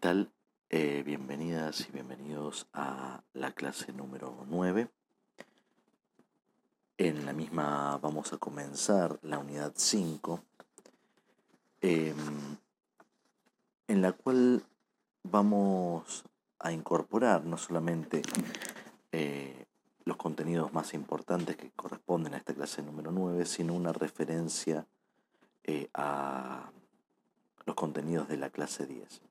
tal? Eh, bienvenidas y bienvenidos a la clase número 9. En la misma vamos a comenzar la unidad 5, em, en la cual vamos a incorporar no solamente eh, los contenidos más importantes que corresponden a esta clase número 9, sino una referencia eh, a los contenidos de la clase 10.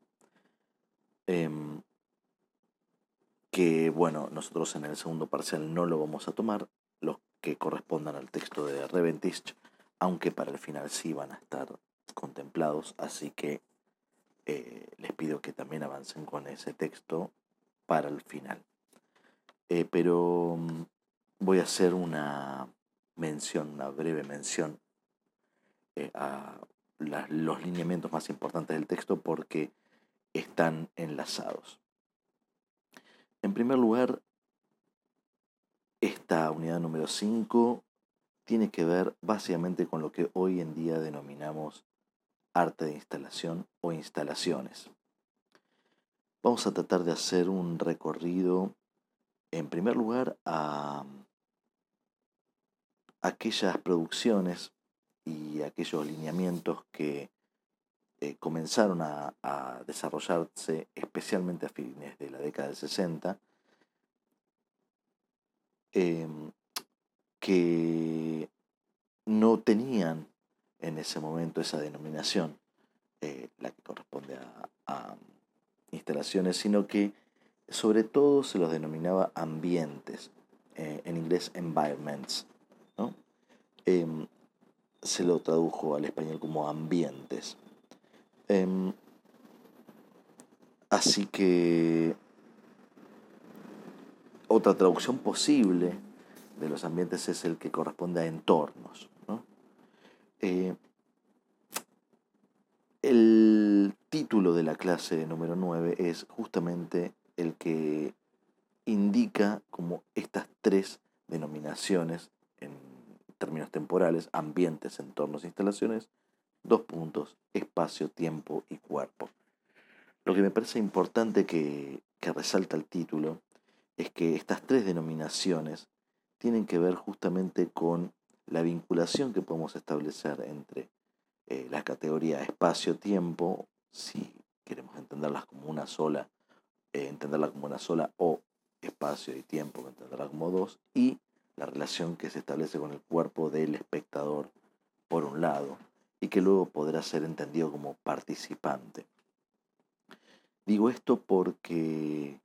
Em, que bueno, nosotros en el segundo parcial no lo vamos a tomar, los que correspondan al texto de Reventich, aunque para el final sí van a estar contemplados, así que eh, les pido que también avancen con ese texto para el final. Eh, pero mm, voy a hacer una mención, una breve mención eh, a los lineamientos más importantes del texto porque están enlazados. En primer lugar, esta unidad número 5 tiene que ver básicamente con lo que hoy en día denominamos arte de instalación o instalaciones. Vamos a tratar de hacer un recorrido, en primer lugar, a aquellas producciones y aquellos lineamientos que eh, comenzaron a, desarrollarse especialmente a fines de la década del 60, em, que no tenían en ese momento esa denominación, eh, la que corresponde a, instalaciones, sino que sobre todo se los denominaba ambientes, eh, en inglés environments. Em, se lo tradujo al español como ambientes. Em, así que otra traducción posible de los ambientes es el que corresponde a entornos. Eh, el título de la clase número 9 es justamente el que indica como estas tres denominaciones en términos temporales, ambientes, entornos, instalaciones, Dos puntos, espacio, tiempo y cuerpo. Lo que me parece importante que, resalta el título es que estas tres denominaciones tienen que ver justamente con la vinculación que podemos establecer entre eh, la categoría espacio-tiempo, si queremos entenderlas como una sola, eh, como una sola, o espacio y tiempo, entenderla como dos, y la relación que se establece con el cuerpo del espectador, por un lado, y que luego podrá ser entendido como participante. Digo esto porque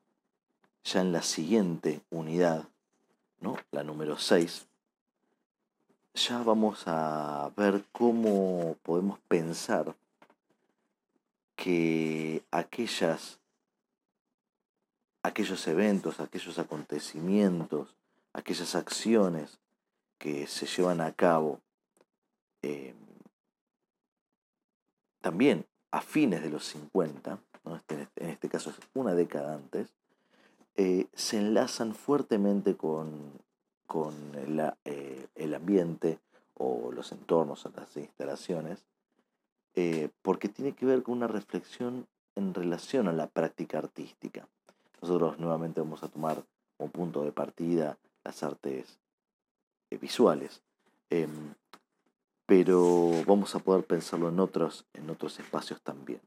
ya en la siguiente unidad, ¿no? la número 6, ya vamos a ver cómo podemos pensar que aquellas, aquellos eventos, aquellos acontecimientos, aquellas acciones que se llevan a cabo eh, también a fines de los 50, este, en este caso es una década antes, eh, se enlazan fuertemente con, con eh, el ambiente o los entornos, las instalaciones, eh, porque tiene que ver con una reflexión en relación a la práctica artística. Nosotros nuevamente vamos a tomar como punto de partida las artes visuales. Pero vamos a poder pensarlo en otros, en otros espacios también.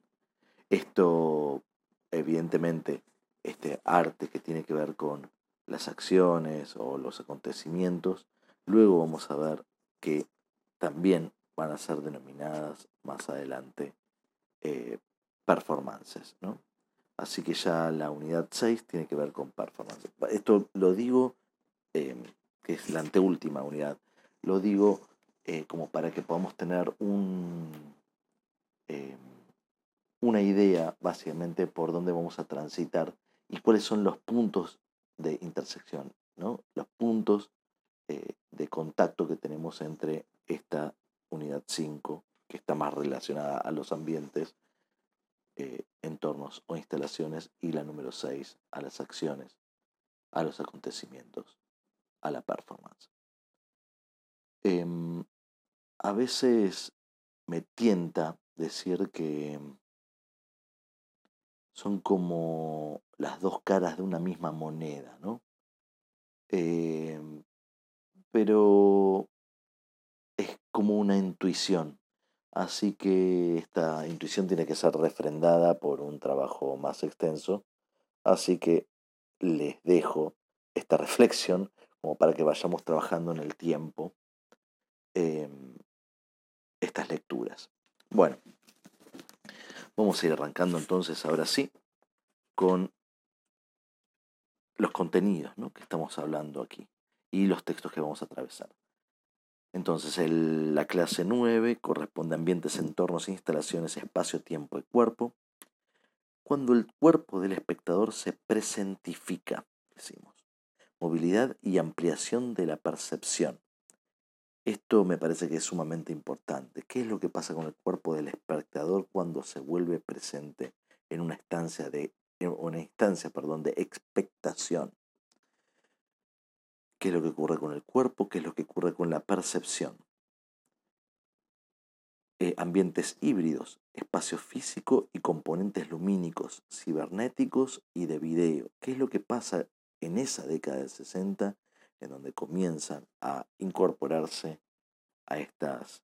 Esto, evidentemente, este arte que tiene que ver con las acciones o los acontecimientos, luego vamos a ver que también van a ser denominadas más adelante eh, performances. ¿no? Así que ya la unidad 6 tiene que ver con performances. Esto lo digo, eh, que es la anteúltima unidad, lo digo eh, como para que podamos tener eh, una idea básicamente por dónde vamos a transitar y cuáles son los puntos de intersección, ¿no? los puntos eh, de contacto que tenemos entre esta unidad 5, que está más relacionada a los ambientes, entornos o instalaciones, y la número 6, a las acciones, a los acontecimientos, a la performance. Em, a veces me tienta decir que son como las dos caras de una misma moneda, ¿no? Em, pero es como una intuición. Así que esta intuición tiene que ser refrendada por un trabajo más extenso. Así que les dejo esta reflexión como para que vayamos trabajando en el tiempo em, estas lecturas. Bueno, vamos a ir arrancando entonces ahora sí con los contenidos que estamos hablando aquí y los textos que vamos a atravesar. Entonces, la clase 9 corresponde a ambientes, entornos, instalaciones, espacio, tiempo y cuerpo. Cuando el cuerpo del espectador se presentifica, decimos, movilidad y ampliación de la percepción. Esto me parece que es sumamente importante. ¿Qué es lo que pasa con el cuerpo del espectador cuando se vuelve presente en una instancia de, una instancia, perdón, de expectación? qué es lo que ocurre con el cuerpo, qué es lo que ocurre con la percepción. Eh, ambientes híbridos, espacio físico y componentes lumínicos, cibernéticos y de video. ¿Qué es lo que pasa en esa década del 60 en donde comienzan a incorporarse a estas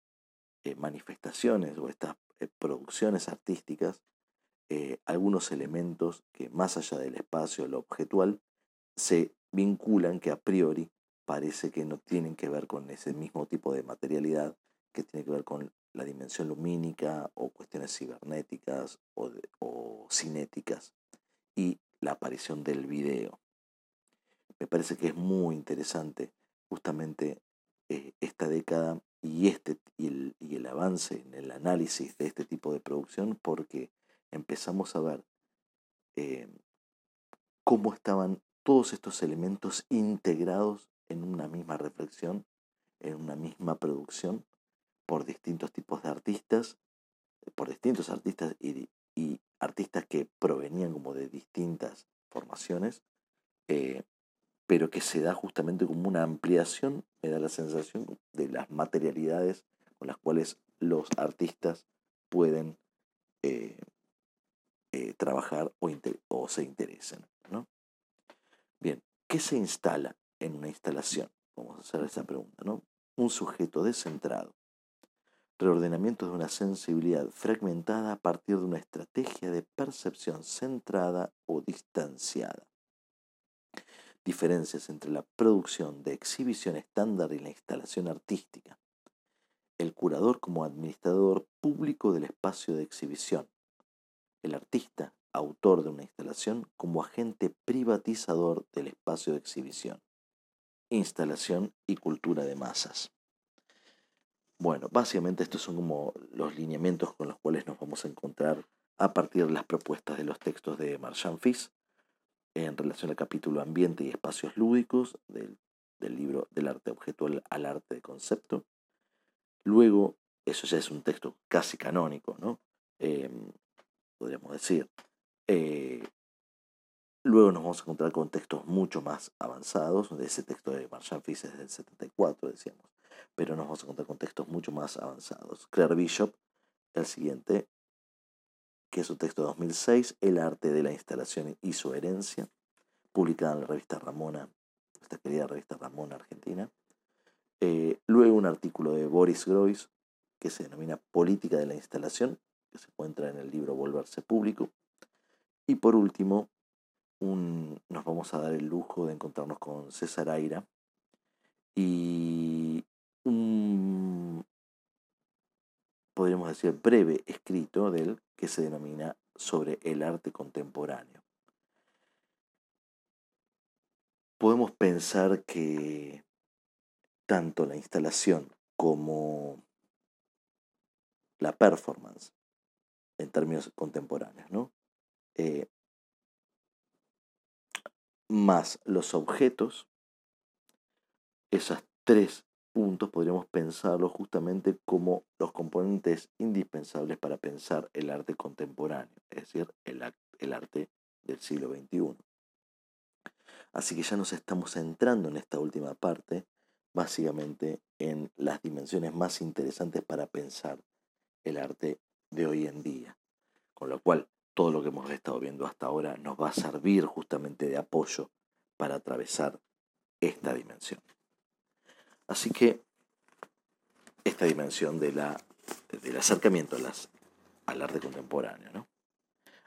eh, manifestaciones o estas eh, producciones artísticas algunos elementos que más allá del espacio, lo objetual, se vinculan que a priori parece que no tienen que ver con ese mismo tipo de materialidad que tiene que ver con la dimensión lumínica o cuestiones cibernéticas o, cinéticas y la aparición del video. Me parece que es muy interesante justamente eh, esta década y, este, y el, avance en el análisis de este tipo de producción porque empezamos a ver eh, cómo estaban todos estos elementos integrados en una misma reflexión, en una misma producción, por distintos tipos de artistas, por distintos artistas y, artistas que provenían como de distintas formaciones, eh, pero que se da justamente como una ampliación, me da la sensación, de las materialidades con las cuales los artistas pueden eh, eh, trabajar o, se interesen. ¿no? Bien, ¿qué se instala en una instalación? Vamos a hacer esa pregunta, ¿no? Un sujeto descentrado. Reordenamiento de una sensibilidad fragmentada a partir de una estrategia de percepción centrada o distanciada. Diferencias entre la producción de exhibición estándar y la instalación artística. El curador como administrador público del espacio de exhibición. El artista autor de una instalación como agente privatizador del espacio de exhibición, instalación y cultura de masas. Bueno, básicamente estos son como los lineamientos con los cuales nos vamos a encontrar a partir de las propuestas de los textos de Marchand Fils en relación al capítulo Ambiente y Espacios Lúdicos del, libro Del arte objetual al arte de concepto. Luego, eso ya es un texto casi canónico, ¿no? Em, podríamos decir. Eh, luego nos vamos a encontrar con textos mucho más avanzados, de ese texto de Marshall Fish es del 74, decíamos, pero nos vamos a encontrar con textos mucho más avanzados. Claire Bishop, el siguiente, que es un texto de 2006, El arte de la instalación y su herencia, publicada en la revista Ramona, esta querida revista Ramona Argentina. Eh, luego un artículo de Boris Groys, que se denomina Política de la instalación, que se encuentra en el libro Volverse Público. Y por último, nos vamos a dar el lujo de encontrarnos con César Aira y un, podríamos decir, breve escrito de él que se denomina sobre el arte contemporáneo. Podemos pensar que tanto la instalación como la performance en términos contemporáneos, ¿no? Eh, más los objetos, esos tres puntos podríamos pensarlos justamente como los componentes indispensables para pensar el arte contemporáneo, es decir, el, el arte del siglo XXI. Así que ya nos estamos centrando en esta última parte, básicamente en las dimensiones más interesantes para pensar el arte de hoy en día. Con lo cual, todo lo que hemos estado viendo hasta ahora nos va a servir justamente de apoyo para atravesar esta dimensión. Así que esta dimensión de la, del acercamiento a las, al arte contemporáneo. ¿no?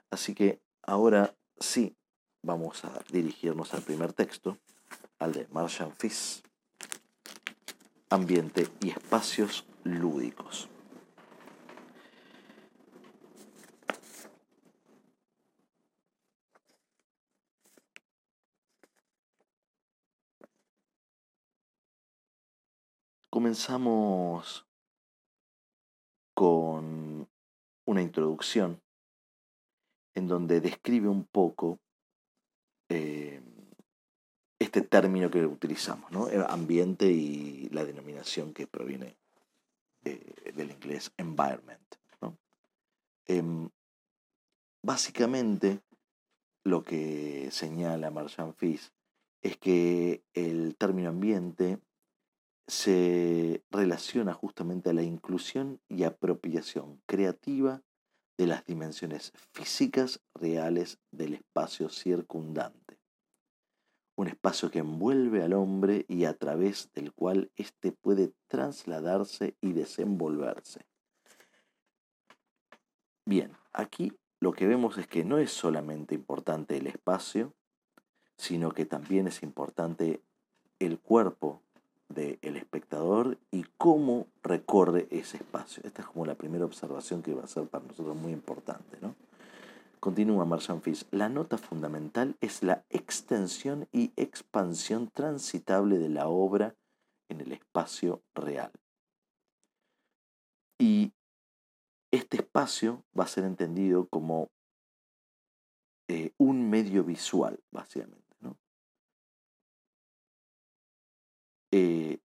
Así que ahora sí vamos a dirigirnos al primer texto, al de Marshall Fish, Ambiente y espacios lúdicos. Comenzamos con una introducción en donde describe un poco eh, este término que utilizamos, ¿no? ambiente y la denominación que proviene eh, del inglés environment. Em, básicamente, lo que señala Marchand Fish es que el término ambiente se relaciona justamente a la inclusión y apropiación creativa de las dimensiones físicas reales del espacio circundante. Un espacio que envuelve al hombre y a través del cual éste puede trasladarse y desenvolverse. Bien, aquí lo que vemos es que no es solamente importante el espacio, sino que también es importante el cuerpo del espectador y cómo recorre ese espacio. Esta es como la primera observación que va a ser para nosotros muy importante. ¿no? Continúa Marchand Fish. La nota fundamental es la extensión y expansión transitable de la obra en el espacio real. Y este espacio va a ser entendido como eh, un medio visual, básicamente. Eh,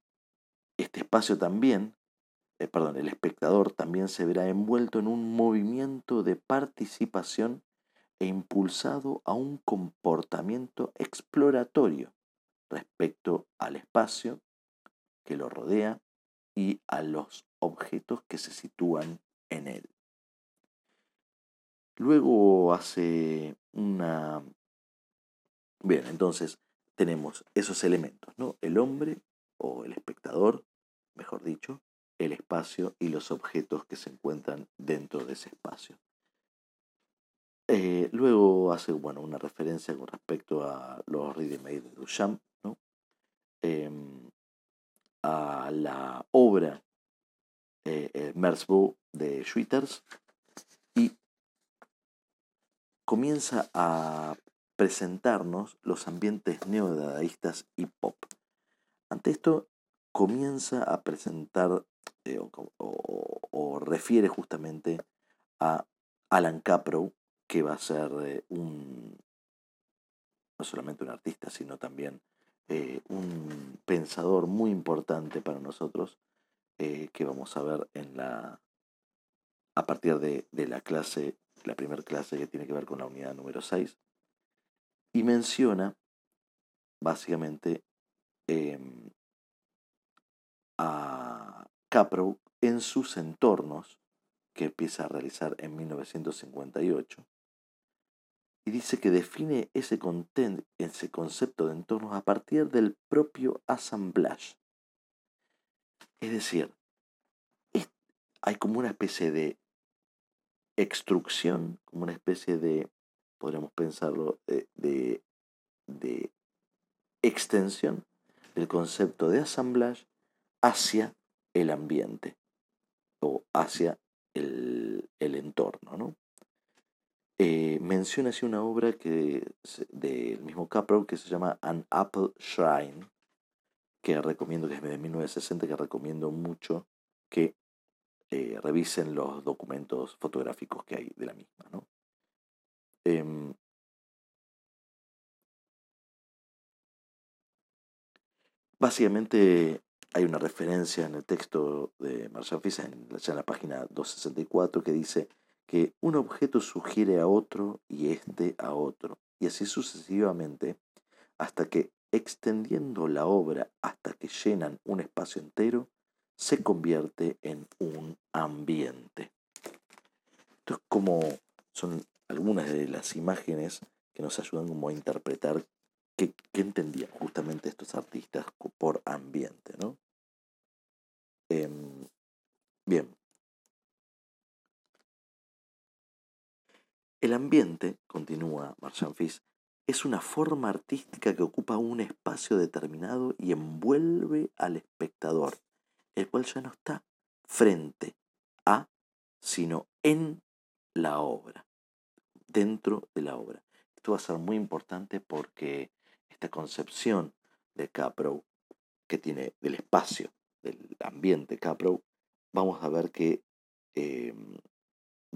este espacio también, eh, perdón, el espectador también se verá envuelto en un movimiento de participación e impulsado a un comportamiento exploratorio respecto al espacio que lo rodea y a los objetos que se sitúan en él. Luego hace una... Bien, entonces tenemos esos elementos, ¿no? El hombre o el espectador, mejor dicho, el espacio y los objetos que se encuentran dentro de ese espacio. Eh, luego hace bueno, una referencia con respecto a los reading de Duchamp, ¿no? Em, a la obra eh, eh de Schwitters y comienza a presentarnos los ambientes neodadaístas y pop. Ante esto comienza a presentar eh, o, refiere justamente a Alan Caprow, que va a ser eh, un, no solamente un artista, sino también eh, un pensador muy importante para nosotros, que vamos a ver en la, a partir de, la clase, la primera clase que tiene que ver con la unidad número 6, y menciona básicamente Em, a Capro en sus entornos, que empieza a realizar en 1958, y dice que define ese, ese concepto de entornos a partir del propio assemblage. Es decir, hay como una especie de extrucción, como una especie de, podríamos pensarlo, eh, de, de extensión el concepto de assemblage hacia el ambiente o hacia el, entorno. ¿no? Eh, menciona así una obra que, del mismo Caprow que se llama An Apple Shrine, que recomiendo, que es de 1960, que recomiendo mucho que eh, revisen los documentos fotográficos que hay de la misma. ¿no? Em, Básicamente hay una referencia en el texto de Marshall Fish, en, en la página 264, que dice que un objeto sugiere a otro y éste a otro, y así sucesivamente, hasta que extendiendo la obra hasta que llenan un espacio entero, se convierte en un ambiente. Esto es como son algunas de las imágenes que nos ayudan como a interpretar qué, entendían justamente estos artistas por ambiente, ¿no? Em, bien. El ambiente, continúa Marchand Fils, es una forma artística que ocupa un espacio determinado y envuelve al espectador, el cual ya no está frente a, sino en la obra, dentro de la obra. Esto va a ser muy importante porque esta concepción de Capro, que tiene del espacio, del ambiente Capro, vamos a ver que em,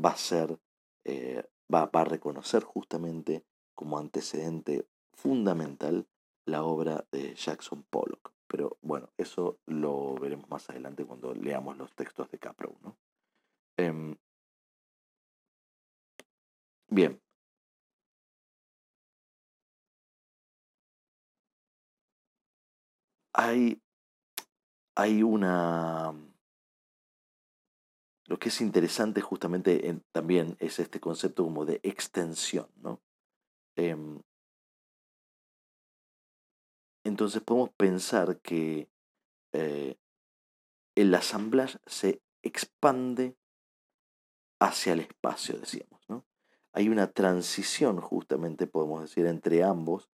va a ser, eh, va, va a reconocer justamente como antecedente fundamental la obra de Jackson Pollock. Pero bueno, eso lo veremos más adelante cuando leamos los textos de Capro. ¿no? Em, bien. Hay, hay una... Lo que es interesante justamente también es este concepto como de extensión, ¿no? Em, entonces podemos pensar que eh, el assemblage se expande hacia el espacio, decíamos. ¿no? Hay una transición, justamente podemos decir, entre ambos,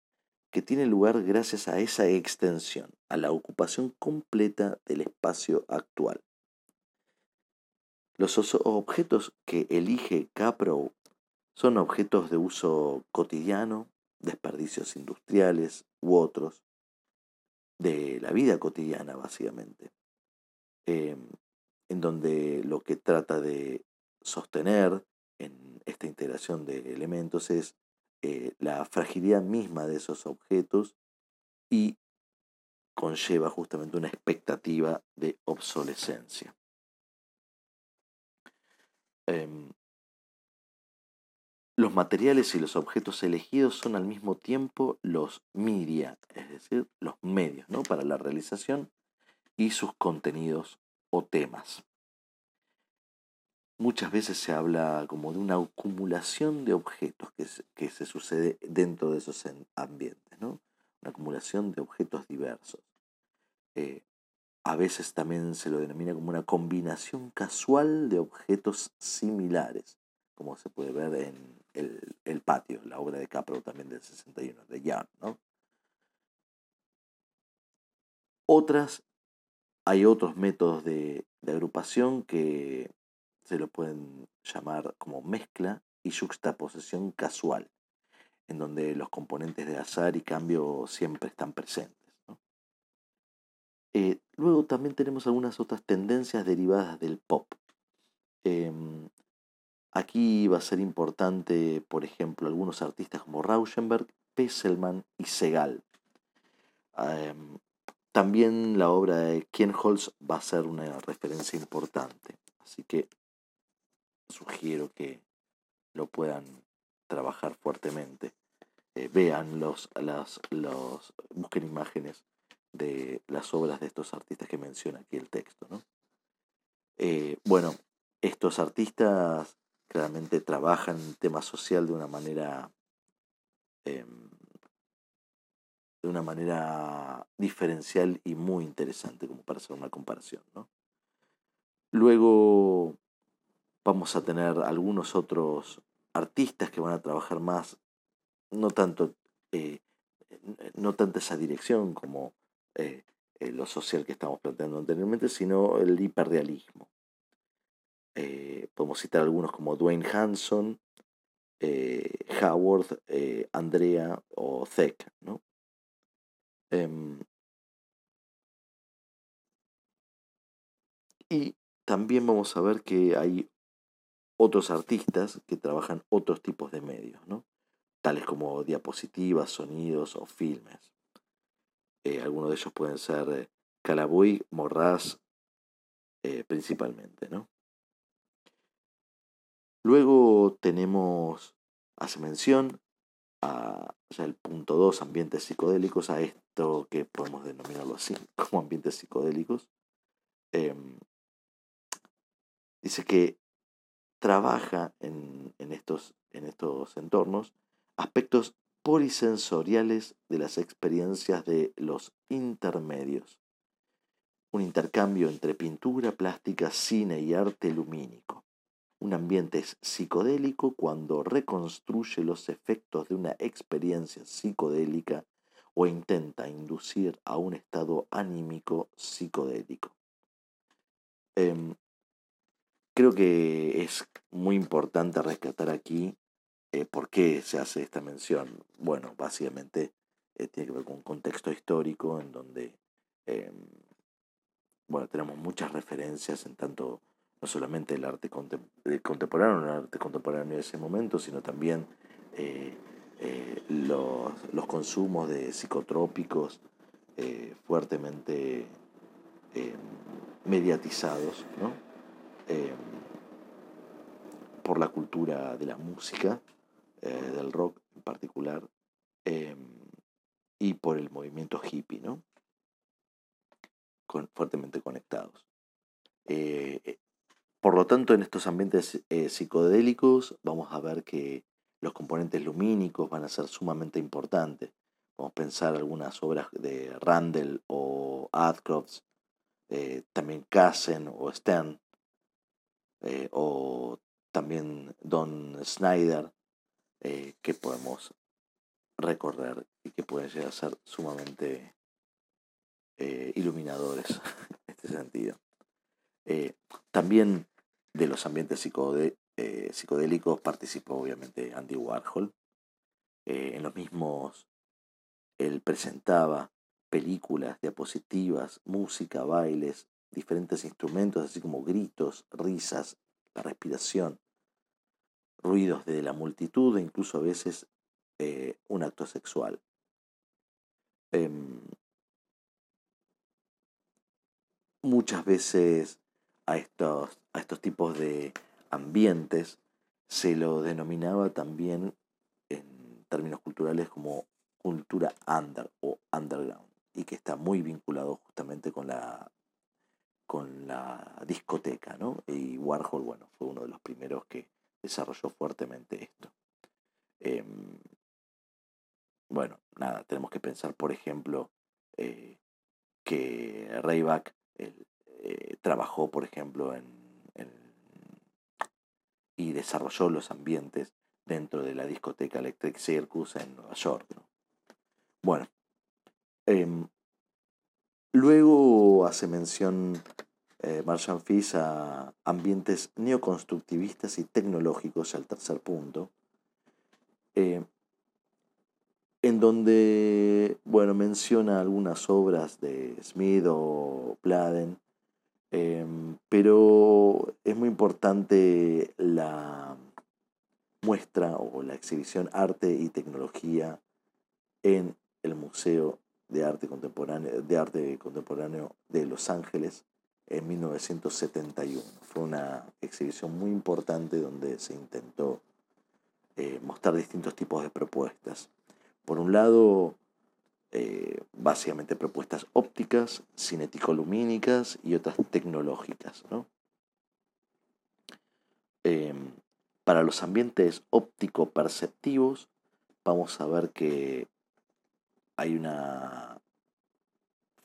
que tiene lugar gracias a esa extensión, a la ocupación completa del espacio actual. Los objetos que elige Capro son objetos de uso cotidiano, desperdicios industriales u otros, de la vida cotidiana básicamente, em, en donde lo que trata de sostener en esta integración de elementos es eh, la fragilidad misma de esos objetos y conlleva justamente una expectativa de obsolescencia. Em, los materiales y los objetos elegidos son al mismo tiempo los media, es decir, los medios ¿no? para la realización y sus contenidos o temas. Muchas veces se habla como de una acumulación de objetos que se, que se sucede dentro de esos ambientes, ¿no? una acumulación de objetos diversos. Eh, a veces también se lo denomina como una combinación casual de objetos similares, como se puede ver en el, patio, la obra de Capro también del 61, de Jan. ¿no? Otras, hay otros métodos de, agrupación que se lo pueden llamar como mezcla y juxtaposición casual, en donde los componentes de azar y cambio siempre están presentes. Eh, luego también tenemos algunas otras tendencias derivadas del pop. Em, Aquí va a ser importante, por ejemplo, algunos artistas como Rauschenberg, Pesselman y Segal. Em, también la obra de Kienholz va a ser una referencia importante, así que sugiero que lo puedan trabajar fuertemente. Eh, vean los, las, los, busquen imágenes de las obras de estos artistas que menciona aquí el texto. ¿no? Eh, bueno, estos artistas claramente trabajan el tema social de una manera em, de una manera diferencial y muy interesante como para hacer una comparación. Luego vamos a tener algunos otros artistas que van a trabajar más, no tanto, eh, no tanto esa dirección como eh, eh, lo social que estamos planteando anteriormente, sino el hiperrealismo. Podemos citar algunos como Dwayne Hanson, Howard, Andrea o Zeck. ¿no? Em, y también vamos a ver que hay otros artistas que trabajan otros tipos de medios, ¿no? tales como diapositivas, sonidos o filmes. algunos de ellos pueden ser Calaboy, Morraz, principalmente. ¿no? Luego tenemos, hace mención a el punto 2, ambientes psicodélicos, a esto que podemos denominarlo así, como ambientes psicodélicos. Em, dice que trabaja en, estos en estos entornos aspectos polisensoriales de las experiencias de los intermedios. Un intercambio entre pintura, plástica, cine y arte lumínico. Un ambiente psicodélico cuando reconstruye los efectos de una experiencia psicodélica o intenta inducir a un estado anímico psicodélico. Em, creo que es muy importante rescatar aquí eh, por qué se hace esta mención. Bueno, básicamente eh, tiene que ver con un contexto histórico en donde em, bueno, tenemos muchas referencias en tanto no solamente el arte contemporáneo, el arte contemporáneo de ese momento, sino también eh, los, los, consumos de psicotrópicos fuertemente em, mediatizados, ¿no? Em, por la cultura de la música, eh, del rock en particular, em, y por el movimiento hippie, ¿no? Fuertemente conectados. Eh, eh, por lo tanto, en estos ambientes psicodélicos vamos a ver que los componentes lumínicos van a ser sumamente importantes. Vamos a pensar algunas obras de Randall o Adcroft, también Kassen o Stern, o también Don Snyder, eh, que podemos recorrer y que pueden llegar a ser sumamente eh, iluminadores en este sentido. Eh, también de los ambientes psicodélicos participó obviamente Andy Warhol. en los mismos, él presentaba películas, diapositivas, música, bailes, diferentes instrumentos, así como gritos, risas, la respiración, ruidos de la multitud e incluso a veces eh, un acto sexual. Em, muchas veces a estos, a estos tipos de ambientes se lo denominaba también en términos culturales como cultura under o underground y que está muy vinculado justamente con la con la discoteca, ¿no? Y Warhol, bueno, fue uno de los primeros que desarrolló fuertemente esto. Em, bueno, nada, tenemos que pensar, por ejemplo, eh, que Rayback eh, trabajó, por ejemplo, en, y desarrolló los ambientes dentro de la discoteca Electric Circus en Nueva York. Bueno, em, Luego hace mención eh, Marshall Fish a ambientes neoconstructivistas y tecnológicos, al tercer punto, eh, en donde, bueno, menciona algunas obras de Smith o Pladen, em, pero es muy importante la muestra o la exhibición Arte y Tecnología en el Museo de arte contemporáneo, de arte contemporáneo de Los Ángeles en 1971. Fue una exhibición muy importante donde se intentó eh, mostrar distintos tipos de propuestas. Por un lado, eh, básicamente propuestas ópticas, cinético-lumínicas y otras tecnológicas. Em, para los ambientes óptico-perceptivos, vamos a ver que hay una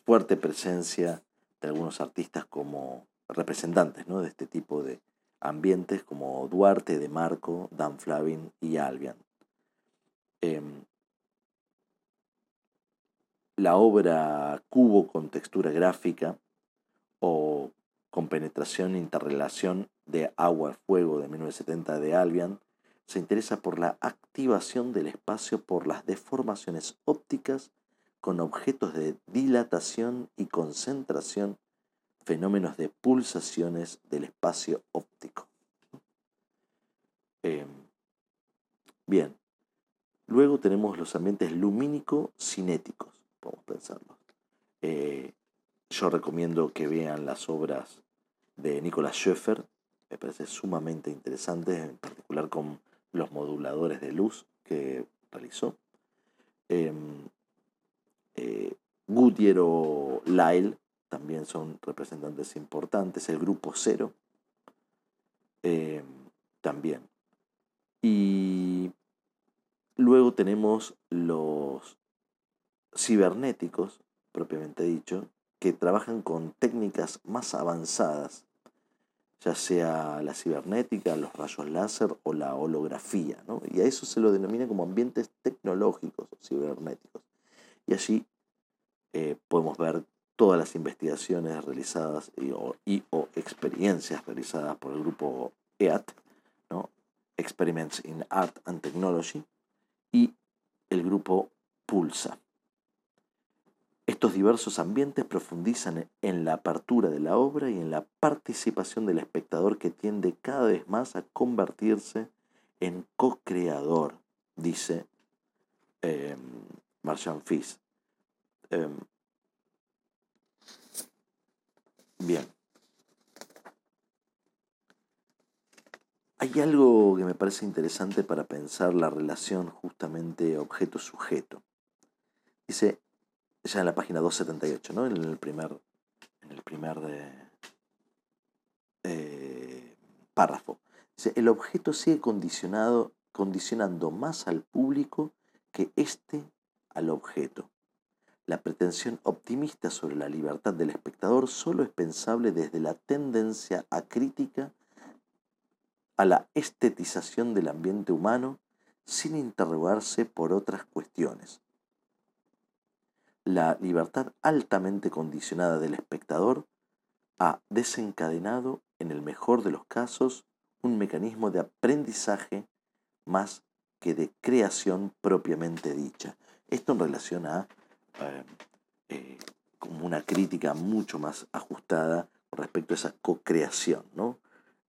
fuerte presencia de algunos artistas como representantes de este tipo de ambientes como Duarte, De Marco, Dan Flavin y Albion. Em, la obra Cubo con textura gráfica o con penetración e interrelación de agua-fuego de 1970 de Albion se interesa por la activación del espacio por las deformaciones ópticas con objetos de dilatación y concentración, fenómenos de pulsaciones del espacio óptico. Em, bien, luego tenemos los ambientes lumínico-cinéticos, podemos pensarlo. Eh, yo recomiendo que vean las obras de Nicolas Schoeffer, me parece sumamente interesante, en particular con los moduladores de luz que realizó. Em, eh, o Lyle también son representantes importantes. El grupo Cero em, también. Y tenemos los cibernéticos, propiamente dicho, que trabajan con técnicas más avanzadas, ya sea la cibernética, los rayos láser o la holografía. Y a eso se lo denomina como ambientes tecnológicos o cibernéticos. Y allí eh, podemos ver todas las investigaciones realizadas y o, experiencias realizadas por el grupo EAT, ¿no? Experiments in Art and Technology, y el grupo Pulsa. Estos diversos ambientes profundizan en la apertura de la obra y en la participación del espectador que tiende cada vez más a convertirse en co-creador, dice eh, Marchand Fils. Em, bien. Hay algo que me parece interesante para pensar la relación justamente objeto-sujeto. Dice, ya en la página 278, ¿no? En el primer, en el primer eh, párrafo. Dice, el objeto sigue condicionando más al público que éste al objeto. La pretensión optimista sobre la libertad del espectador solo es pensable desde la tendencia a crítica a la estetización del ambiente humano sin interrogarse por otras cuestiones. La libertad altamente condicionada del espectador ha desencadenado, en el mejor de los casos, un mecanismo de aprendizaje más que de creación propiamente dicha. Esto en relación a eh, eh, como una crítica mucho más ajustada respecto a esa co-creación. ¿no?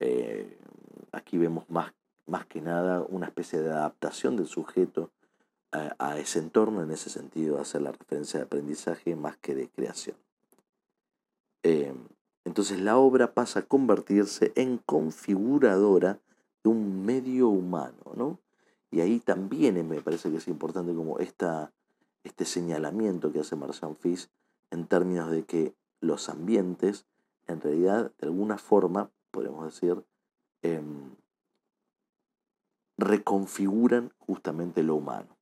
Eh, aquí vemos más, más que nada una especie de adaptación del sujeto a, ese entorno, en ese sentido hacer la referencia de aprendizaje más que de creación. entonces la obra pasa a convertirse en configuradora de un medio humano, ¿no? Y ahí también me parece que es importante como esta, este señalamiento que hace Marchand Fils en términos de que los ambientes, en realidad, de alguna forma, podemos decir, em, reconfiguran justamente lo humano.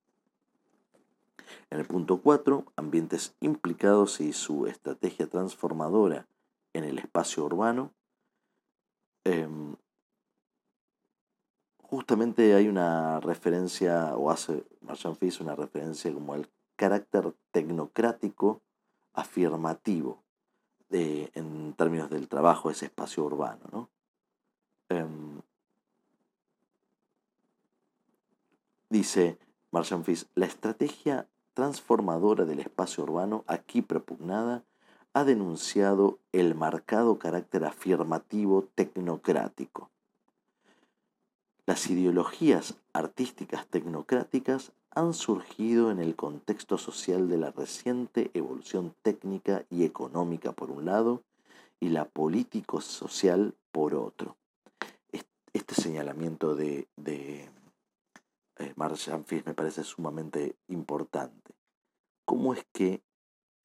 En el punto 4, ambientes implicados y su estrategia transformadora en el espacio urbano. Em, justamente hay una referencia, o hace Marchand Fils una referencia como el carácter tecnocrático afirmativo en términos del trabajo, ese espacio urbano. Em, dice Marchand Fils, la estrategia transformadora del espacio urbano aquí propugnada ha denunciado el marcado carácter afirmativo tecnocrático. Las ideologías artísticas tecnocráticas han surgido en el contexto social de la reciente evolución técnica y económica por un lado y la político-social por otro. Este señalamiento de, de eh, Marchand me parece sumamente importante. ¿Cómo es que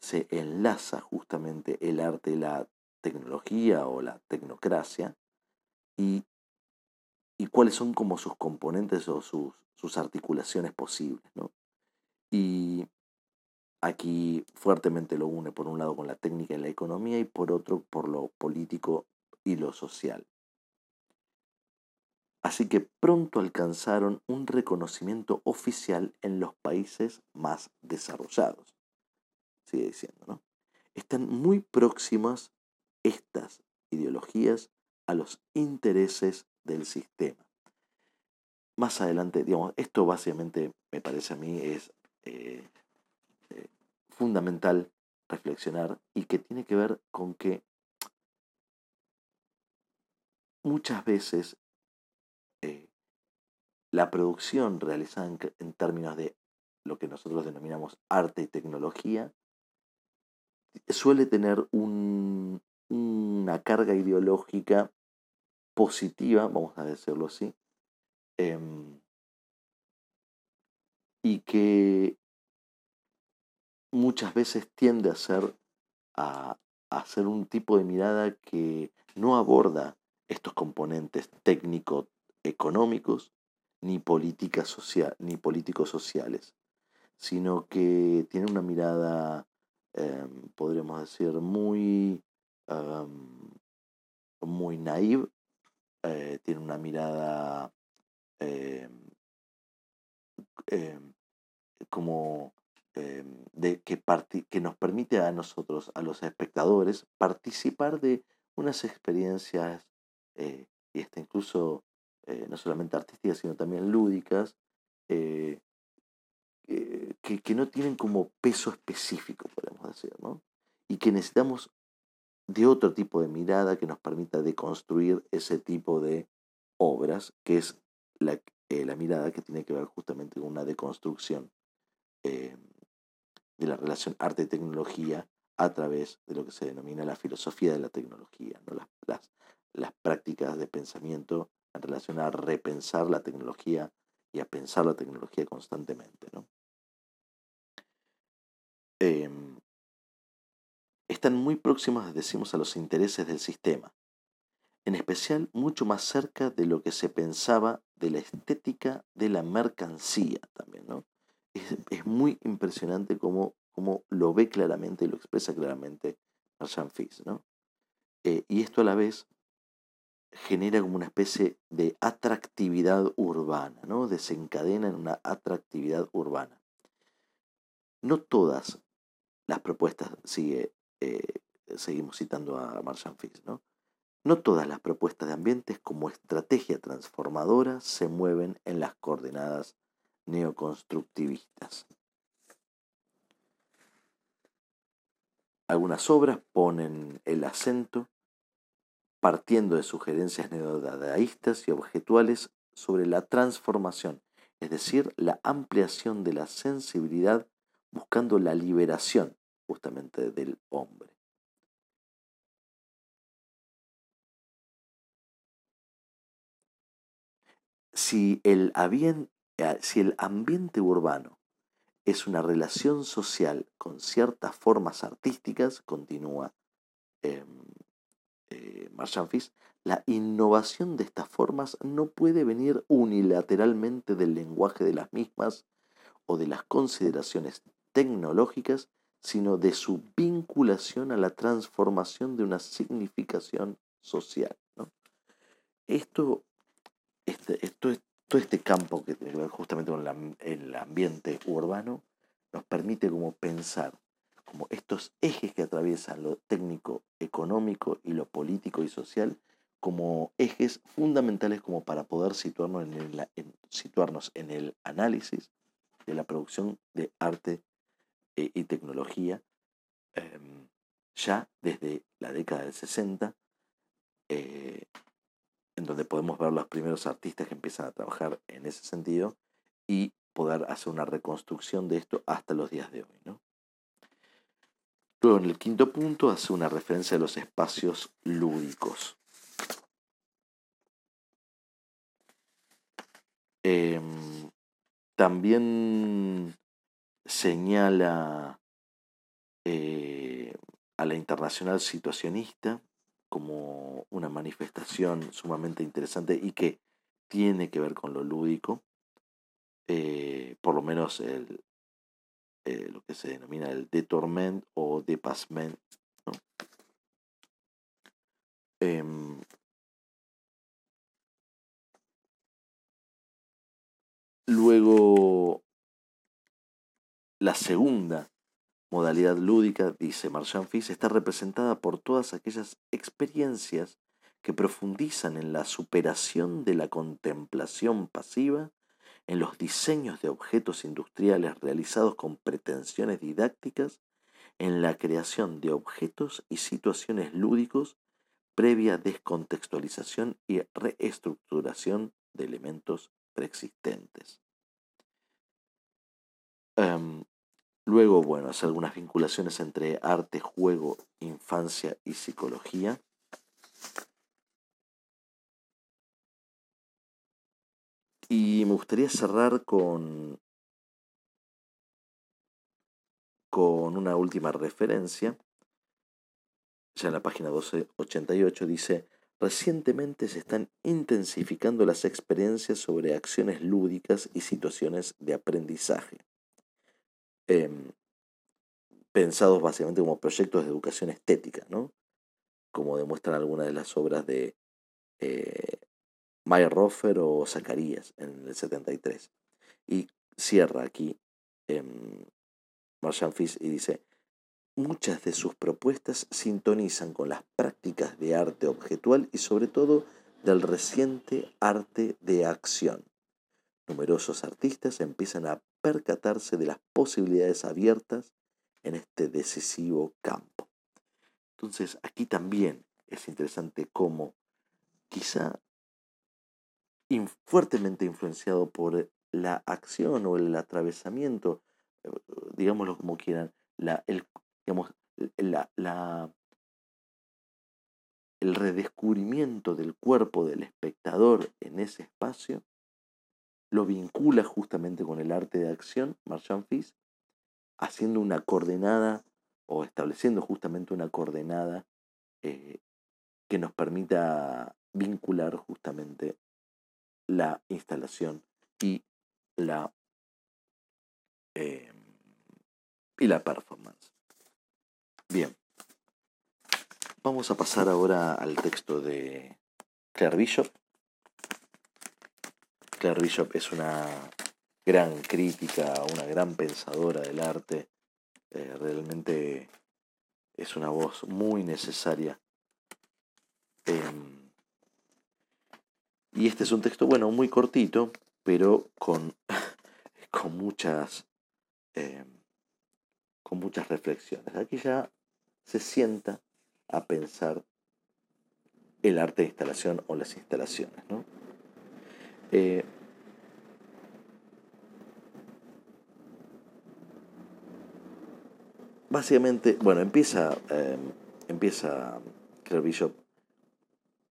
se enlaza justamente el arte la tecnología o la tecnocracia y, y cuáles son como sus componentes o sus, sus articulaciones posibles. ¿no? Y aquí fuertemente lo une por un lado con la técnica y la economía y por otro por lo político y lo social. Así que pronto alcanzaron un reconocimiento oficial en los países más desarrollados. Sigue diciendo, ¿no? Están muy próximas estas ideologías a los intereses del sistema más adelante, digamos, esto básicamente me parece a mí es eh, eh, fundamental reflexionar y que tiene que ver con que muchas veces la producción realizada en, términos de lo que nosotros denominamos arte y tecnología suele tener una carga ideológica positiva, vamos a decirlo así, Em, y que muchas veces tiende a ser, a, hacer un tipo de mirada que no aborda estos componentes técnico-económicos ni políticas social, ni políticos sociales, sino que tiene una mirada, em, podríamos decir, muy, muy naive, eh, tiene una mirada em, em, como de, que, que nos permite a nosotros, a los espectadores, participar de unas experiencias, eh, y hasta incluso eh, no solamente artísticas, sino también lúdicas, eh, que, que, no tienen como peso específico, podemos decir, ¿no? Y que necesitamos de otro tipo de mirada que nos permita deconstruir ese tipo de obras, que es la, la mirada que tiene que ver justamente con una deconstrucción de la relación arte-tecnología a través de lo que se denomina la filosofía de la tecnología, ¿no? las, las, las prácticas de pensamiento en relación a repensar la tecnología y a pensar la tecnología constantemente. ¿no? Em, están muy próximas, decimos, a los intereses del sistema, en especial mucho más cerca de lo que se pensaba de la estética de la mercancía también. ¿no? Es, es muy impresionante cómo como lo ve claramente y lo expresa claramente Marchand Fix. ¿no? Eh, y esto a la vez genera como una especie de atractividad urbana, ¿no? desencadena en una atractividad urbana. No todas las propuestas, sigue, eh, seguimos citando a Marchand Fix, ¿no? no todas las propuestas de ambientes como estrategia transformadora se mueven en las coordenadas neoconstructivistas. Algunas obras ponen el acento, partiendo de sugerencias neodadaístas y objetuales, sobre la transformación, es decir, la ampliación de la sensibilidad buscando la liberación justamente del hombre. Si el, eh, ambiente urbano es una relación social con ciertas formas artísticas, continúa eh, eh, la innovación de estas formas no puede venir unilateralmente del lenguaje de las mismas o de las consideraciones tecnológicas, sino de su vinculación a la transformación de una significación social. Esto, este, esto, todo este campo que tiene que ver justamente con el ambiente urbano nos permite como pensar como estos ejes que atraviesan lo técnico, económico y lo político y social como ejes fundamentales como para poder situarnos en el, análisis de la producción de arte eh, y tecnología em, ya desde la década del 60 en donde podemos ver los primeros artistas que empiezan a trabajar en ese sentido y poder hacer una reconstrucción de esto hasta los días de hoy. ¿no? Luego, en el quinto punto, hace una referencia a los espacios lúdicos. Em, también señala eh, a la internacional situacionista como una manifestación sumamente interesante y que tiene que ver con lo lúdico, eh, por lo menos el, eh, lo que se denomina el detorment o depassement. Em, luego, la segunda modalidad lúdica, dice Marchand Fils, está representada por todas aquellas experiencias que profundizan en la superación de la contemplación pasiva, en los diseños de objetos industriales realizados con pretensiones didácticas, en la creación de objetos y situaciones lúdicos previa descontextualización y reestructuración de elementos preexistentes. Em, Luego, bueno, hace algunas vinculaciones entre arte, juego, infancia y psicología. Y me gustaría cerrar con, con una última referencia. Ya en la página 1288 dice, Recientemente se están intensificando las experiencias sobre acciones lúdicas y situaciones de aprendizaje, em, pensados básicamente como proyectos de educación estética, ¿no? como demuestran algunas de las obras de eh, Mayer Roffer o Zacarías en el 73. Y cierra aquí eh, Marshall Fish y dice, Muchas de sus propuestas sintonizan con las prácticas de arte objetual y sobre todo del reciente arte de acción. Numerosos artistas empiezan a percatarse de las posibilidades abiertas en este decisivo campo. Entonces aquí también es interesante cómo quizá fuertemente influenciado por la acción o el atravesamiento, eh, digámoslo como quieran, el redescubrimiento del cuerpo del espectador en ese espacio lo vincula justamente con el arte de acción, Marchand Fils, haciendo una coordenada o estableciendo justamente una coordenada eh, que nos permita vincular justamente la instalación y la, eh, y la performance. Bien. Vamos a pasar ahora al texto de Claire Bishop. Claire Bishop es una gran crítica, una gran pensadora del arte. Eh, realmente es una voz muy necesaria. Em, y este es un texto, bueno, muy cortito, pero con, con muchas em, con muchas reflexiones. Aquí ya se sienta a pensar el arte de instalación o las instalaciones. ¿no? Eh, básicamente, bueno, empieza, eh, empieza Bishop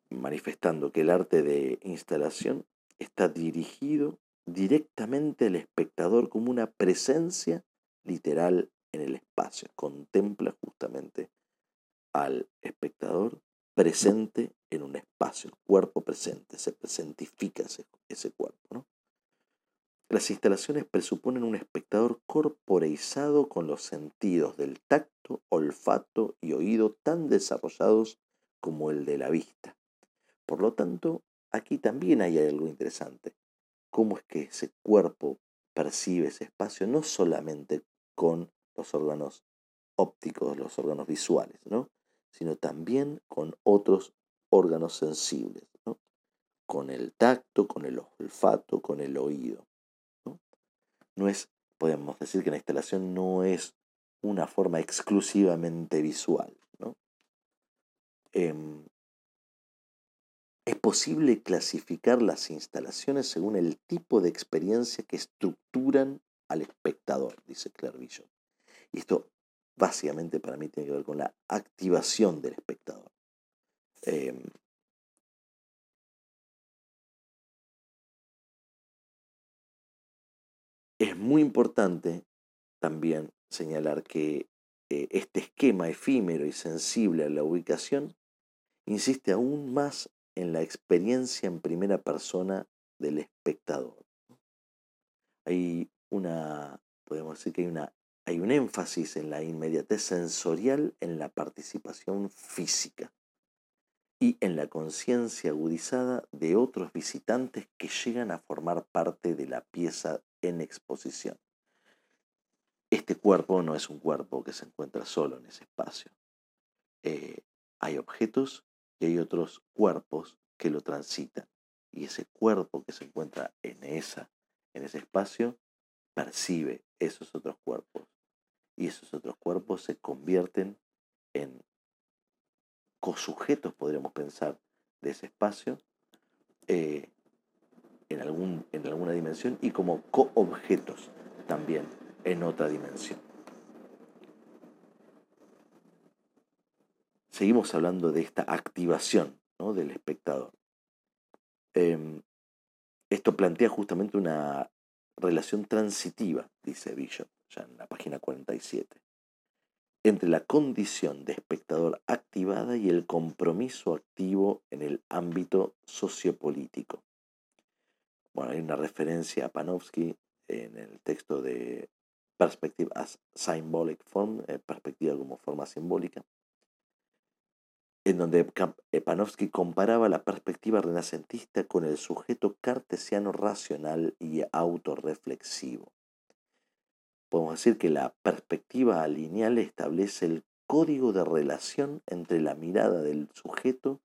manifestando que el arte de instalación está dirigido directamente al espectador como una presencia literal en el espacio, contempla justamente al espectador presente en un espacio, el cuerpo presente, se presentifica ese, cuerpo. Las instalaciones presuponen un espectador corporeizado con los sentidos del tacto, olfato y oído tan desarrollados como el de la vista. Por lo tanto, aquí también hay algo interesante. Cómo es que ese cuerpo percibe ese espacio no solamente con los órganos ópticos, los órganos visuales, ¿no? sino también con otros órganos sensibles, ¿no? con el tacto, con el olfato, con el oído. ¿no? no es, podemos decir que la instalación no es una forma exclusivamente visual. ¿no? Em, es posible clasificar las instalaciones según el tipo de experiencia que estructuran al espectador, dice Claire Bishop. Y esto básicamente para mí tiene que ver con la activación del espectador. Em, es muy importante también señalar que eh, este esquema efímero y sensible a la ubicación insiste aún más en la experiencia en primera persona del espectador. Hay una, podemos decir que hay una hay un énfasis en la inmediatez sensorial en la participación física y en la conciencia agudizada de otros visitantes que llegan a formar parte de la pieza en exposición. Este cuerpo no es un cuerpo que se encuentra solo en ese espacio. Eh, hay objetos y hay otros cuerpos que lo transitan. Y ese cuerpo que se encuentra en, esa, en ese espacio percibe esos otros cuerpos y esos otros cuerpos se convierten en cosujetos, podríamos pensar, de ese espacio eh, en, algún, en alguna dimensión y como coobjetos también en otra dimensión. Seguimos hablando de esta activación del espectador. Em, esto plantea justamente una relación transitiva, dice Bishop ya en la página 47. entre la condición de espectador activada y el compromiso activo en el ámbito sociopolítico. Bueno, hay una referencia a Panofsky en el texto de Perspective as Symbolic Form, eh, perspectiva como forma simbólica, en donde eh, Panofsky comparaba la perspectiva renacentista con el sujeto cartesiano racional y autorreflexivo. Podemos decir que la perspectiva lineal establece el código de relación entre la mirada del sujeto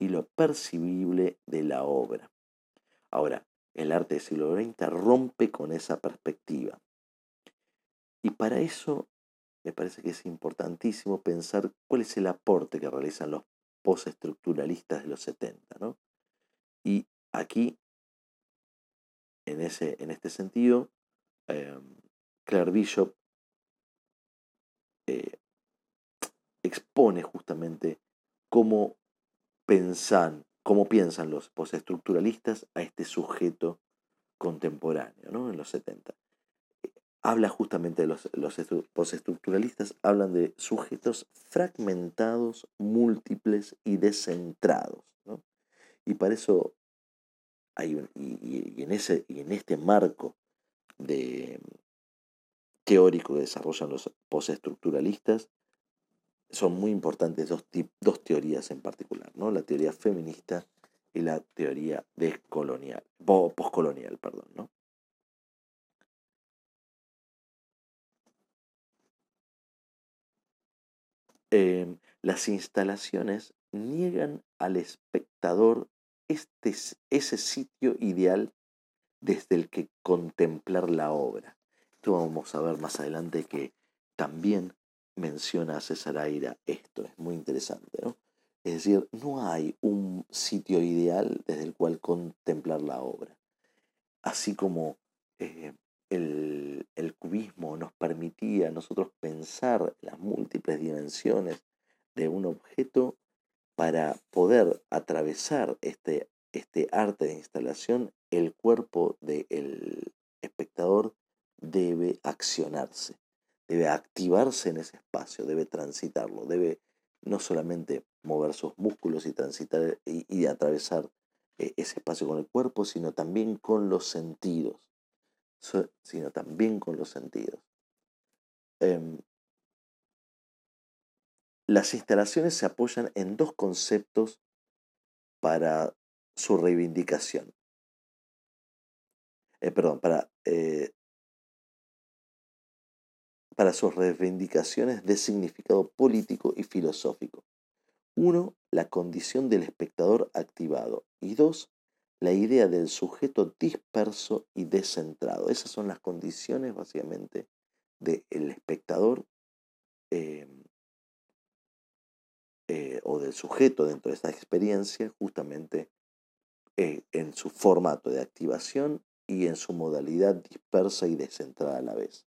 y lo percibible de la obra. Ahora, el arte del siglo XX rompe con esa perspectiva. Y para eso me parece que es importantísimo pensar cuál es el aporte que realizan los postestructuralistas de los 70. ¿no? Y aquí, en, ese, en este sentido, eh, Claire Bishop eh, expone justamente cómo pensan, cómo piensan los postestructuralistas a este sujeto contemporáneo ¿no? en los 70 habla justamente de los, los postestructuralistas, hablan de sujetos fragmentados, múltiples y descentrados. Y para eso hay y, en ese, y en este marco teórico que desarrollan los postestructuralistas, son muy importantes dos, dos teorías en particular, ¿no? la teoría feminista y la teoría descolonial, postcolonial. Perdón, ¿no? Em, las instalaciones niegan al espectador este, ese sitio ideal desde el que contemplar la obra. Esto vamos a ver más adelante que también menciona César Aira esto, es muy interesante, ¿no? Es decir, no hay un sitio ideal desde el cual contemplar la obra. Así como eh, el, cubismo nos permitía a nosotros pensar las múltiples dimensiones de un objeto para poder atravesar este, este arte de instalación, el cuerpo del espectador debe accionarse, debe activarse en ese espacio, debe transitarlo, debe no solamente mover sus músculos y transitar y atravesar eh, ese espacio con el cuerpo, sino también con los sentidos sino también con los sentidos. Em, las instalaciones se apoyan en dos conceptos para su reivindicación. Eh, perdón, para, eh, para sus reivindicaciones de significado político y filosófico. Uno, la condición del espectador activado. Y dos, la idea del sujeto disperso y descentrado. Esas son las condiciones básicamente del espectador em, eh, o del sujeto dentro de esta experiencia, justamente eh, en su formato de activación y en su modalidad dispersa y descentrada a la vez.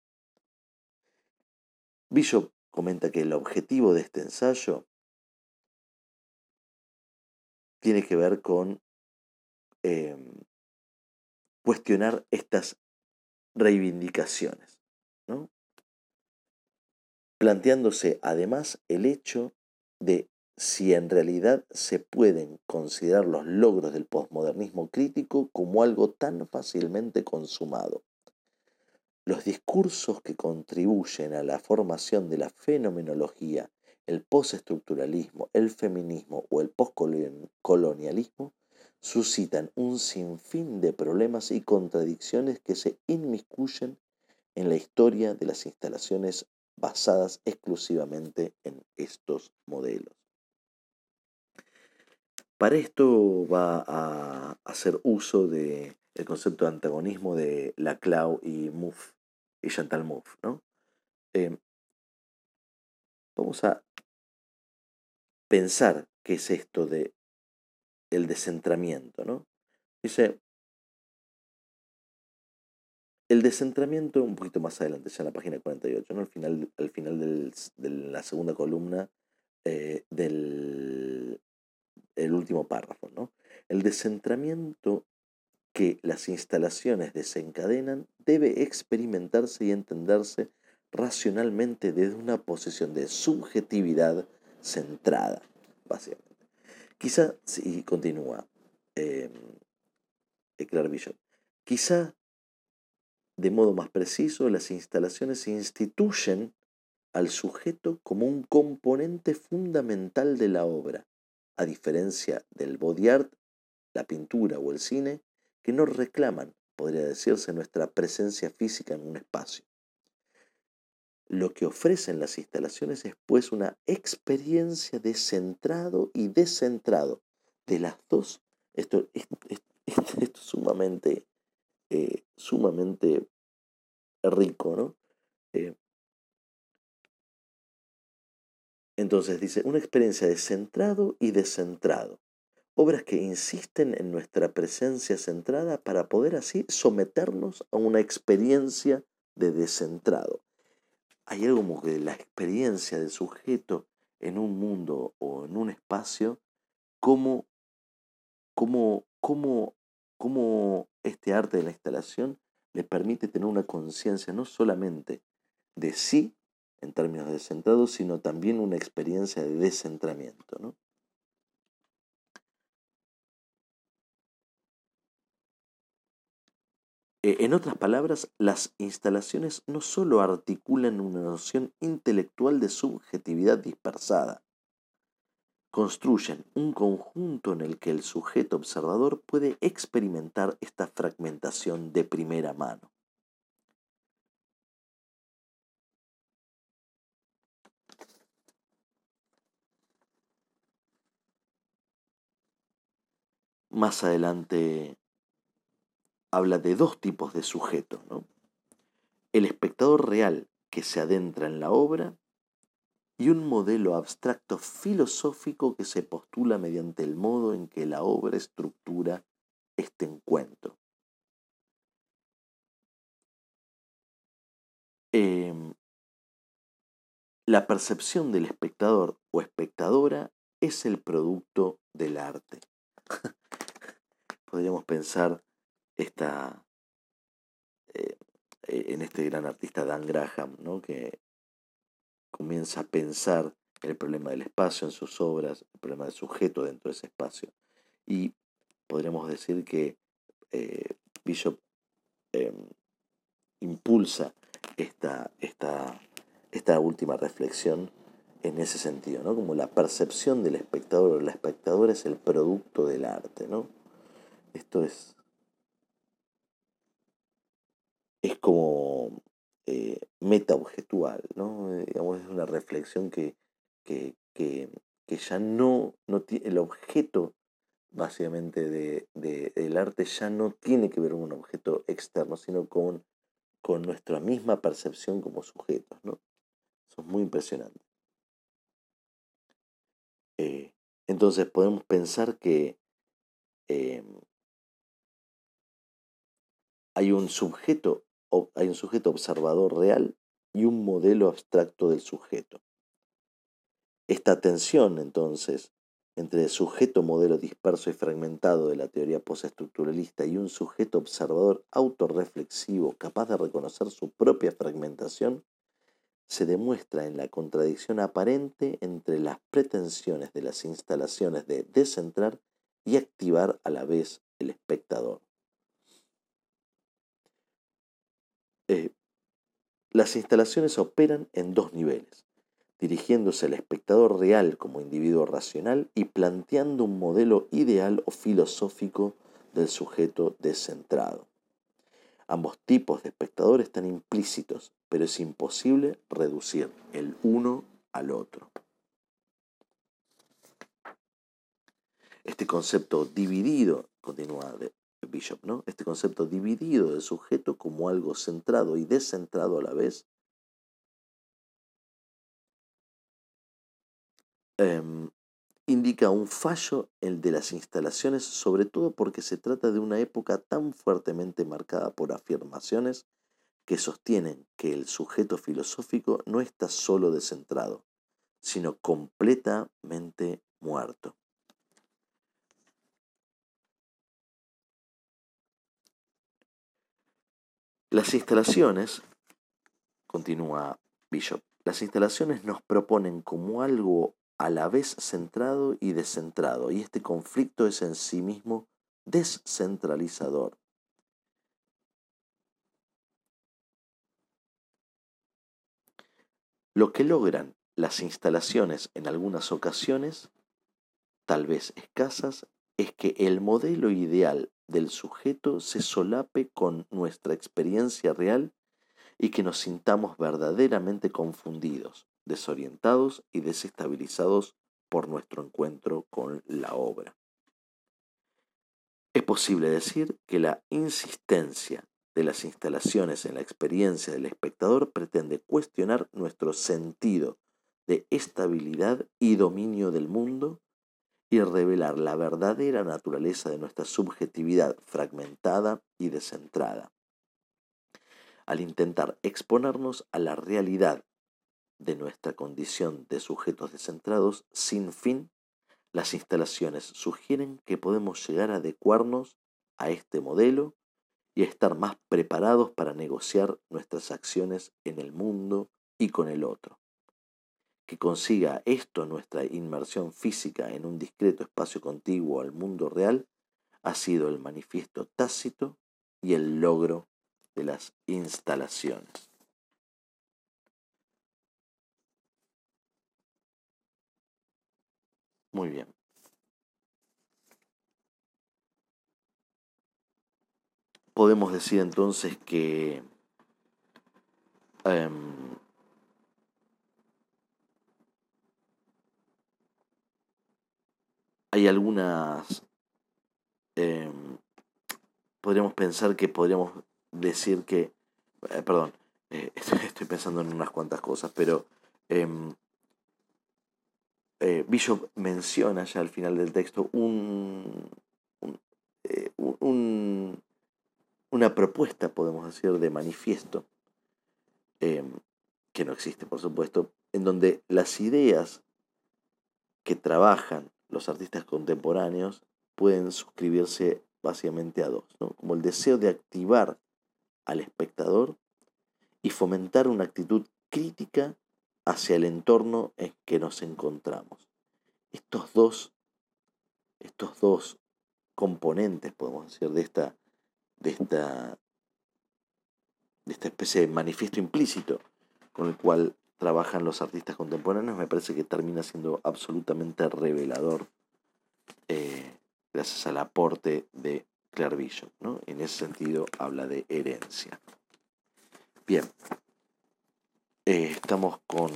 Bishop comenta que el objetivo de este ensayo tiene que ver con Em, cuestionar estas reivindicaciones, planteándose además el hecho de si en realidad se pueden considerar los logros del posmodernismo crítico como algo tan fácilmente consumado. Los discursos que contribuyen a la formación de la fenomenología, el postestructuralismo, el feminismo o el postcolonialismo suscitan un sinfín de problemas y contradicciones que se inmiscuyen en la historia de las instalaciones basadas exclusivamente en estos modelos. Para esto va a hacer uso del concepto de antagonismo de Laclau y Mouffe, y Chantal Mouffe. ¿no? Em, vamos a pensar qué es esto de el descentramiento, ¿no? Dice, el descentramiento, un poquito más adelante, ya en la página 48, ¿no? al final, al final de la segunda columna eh, del el último párrafo. ¿no? El descentramiento que las instalaciones desencadenan debe experimentarse y entenderse racionalmente desde una posición de subjetividad centrada, básicamente. Quizá, si continúa eh, quizá de modo más preciso, las instalaciones instituyen al sujeto como un componente fundamental de la obra, a diferencia del body art, la pintura o el cine, que no reclaman, podría decirse, nuestra presencia física en un espacio. Lo que ofrecen las instalaciones es pues una experiencia de centrado y descentrado de las dos. Esto, es sumamente, eh, sumamente rico, ¿no? Eh, entonces dice, una experiencia de centrado y descentrado. Obras que insisten en nuestra presencia centrada para poder así someternos a una experiencia de descentrado. Hay algo como que la experiencia del sujeto en un mundo o en un espacio, como, como, como, como este arte de la instalación le permite tener una conciencia no solamente de sí, en términos de centrado, sino también una experiencia de descentramiento. ¿no? En otras palabras, las instalaciones no solo articulan una noción intelectual de subjetividad dispersada, construyen un conjunto en el que el sujeto observador puede experimentar esta fragmentación de primera mano. Más adelante habla de dos tipos de sujetos. El espectador real que se adentra en la obra y un modelo abstracto filosófico que se postula mediante el modo en que la obra estructura este encuentro. Em, la percepción del espectador o espectadora es el producto del arte. Podríamos pensar esta, eh, en este gran artista Dan Graham, ¿no? que comienza a pensar el problema del espacio en sus obras, el problema del sujeto dentro de ese espacio. Y podríamos decir que eh, Bishop em, impulsa esta, esta, esta, última reflexión en ese sentido, ¿no? como la percepción del espectador o la espectadora es el producto del arte. ¿no? Esto es, es como eh, metaobjetual, ¿no? Eh, digamos, es una reflexión que, que, ya no, no tiene, el objeto básicamente de, del arte ya no tiene que ver con un objeto externo, sino con, con nuestra misma percepción como sujetos, ¿no? Eso es muy impresionante. Eh, entonces podemos pensar que em, hay un sujeto hay un sujeto observador real y un modelo abstracto del sujeto. Esta tensión, entonces, entre el sujeto modelo disperso y fragmentado de la teoría postestructuralista y un sujeto observador autorreflexivo capaz de reconocer su propia fragmentación, se demuestra en la contradicción aparente entre las pretensiones de las instalaciones de descentrar y activar a la vez el espectador. Eh, las instalaciones operan en dos niveles, dirigiéndose al espectador real como individuo racional y planteando un modelo ideal o filosófico del sujeto descentrado. Ambos tipos de espectadores están implícitos, pero es imposible reducir el uno al otro. Este concepto dividido, continúa Bishop, ¿no? Este concepto dividido del sujeto como algo centrado y descentrado a la vez. Em, indica un fallo el de las instalaciones, sobre todo porque se trata de una época tan fuertemente marcada por afirmaciones que sostienen que el sujeto filosófico no está solo descentrado, sino completamente muerto. Las instalaciones continúa Bishop, las instalaciones nos proponen como algo a la vez centrado y descentrado, y este conflicto es en sí mismo descentralizador. Lo que logran las instalaciones en algunas ocasiones, tal vez escasas, es que el modelo ideal del sujeto se solape con nuestra experiencia real y que nos sintamos verdaderamente confundidos, desorientados y desestabilizados por nuestro encuentro con la obra. Es posible decir que la insistencia de las instalaciones en la experiencia del espectador pretende cuestionar nuestro sentido de estabilidad y dominio del mundo y revelar la verdadera naturaleza de nuestra subjetividad fragmentada y descentrada. Al intentar exponernos a la realidad de nuestra condición de sujetos descentrados sin fin, las instalaciones sugieren que podemos llegar a adecuarnos a este modelo y estar más preparados para negociar nuestras acciones en el mundo y con el otro. Que consiga esto nuestra inmersión física en un discreto espacio contiguo al mundo real ha sido el manifiesto tácito y el logro de las instalaciones. Muy bien. Podemos decir entonces que em, hay algunas, em, podríamos pensar que podríamos decir que, eh, perdón, eh, estoy, pensando en unas cuantas cosas, pero em, eh, Bishop menciona ya al final del texto un, un, una propuesta, podemos decir, de manifiesto, em, que no existe, por supuesto, en donde las ideas que trabajan los artistas contemporáneos pueden suscribirse básicamente a dos, como el deseo de activar al espectador y fomentar una actitud crítica hacia el entorno en que nos encontramos. Estos dos, estos dos componentes, podemos decir, de esta de esta, de esta especie de manifiesto implícito con el cual trabajan los artistas contemporáneos, me parece que termina siendo absolutamente revelador eh, gracias al aporte de Claire Bishop. ¿no? En ese sentido habla de herencia. Bien, eh, estamos con...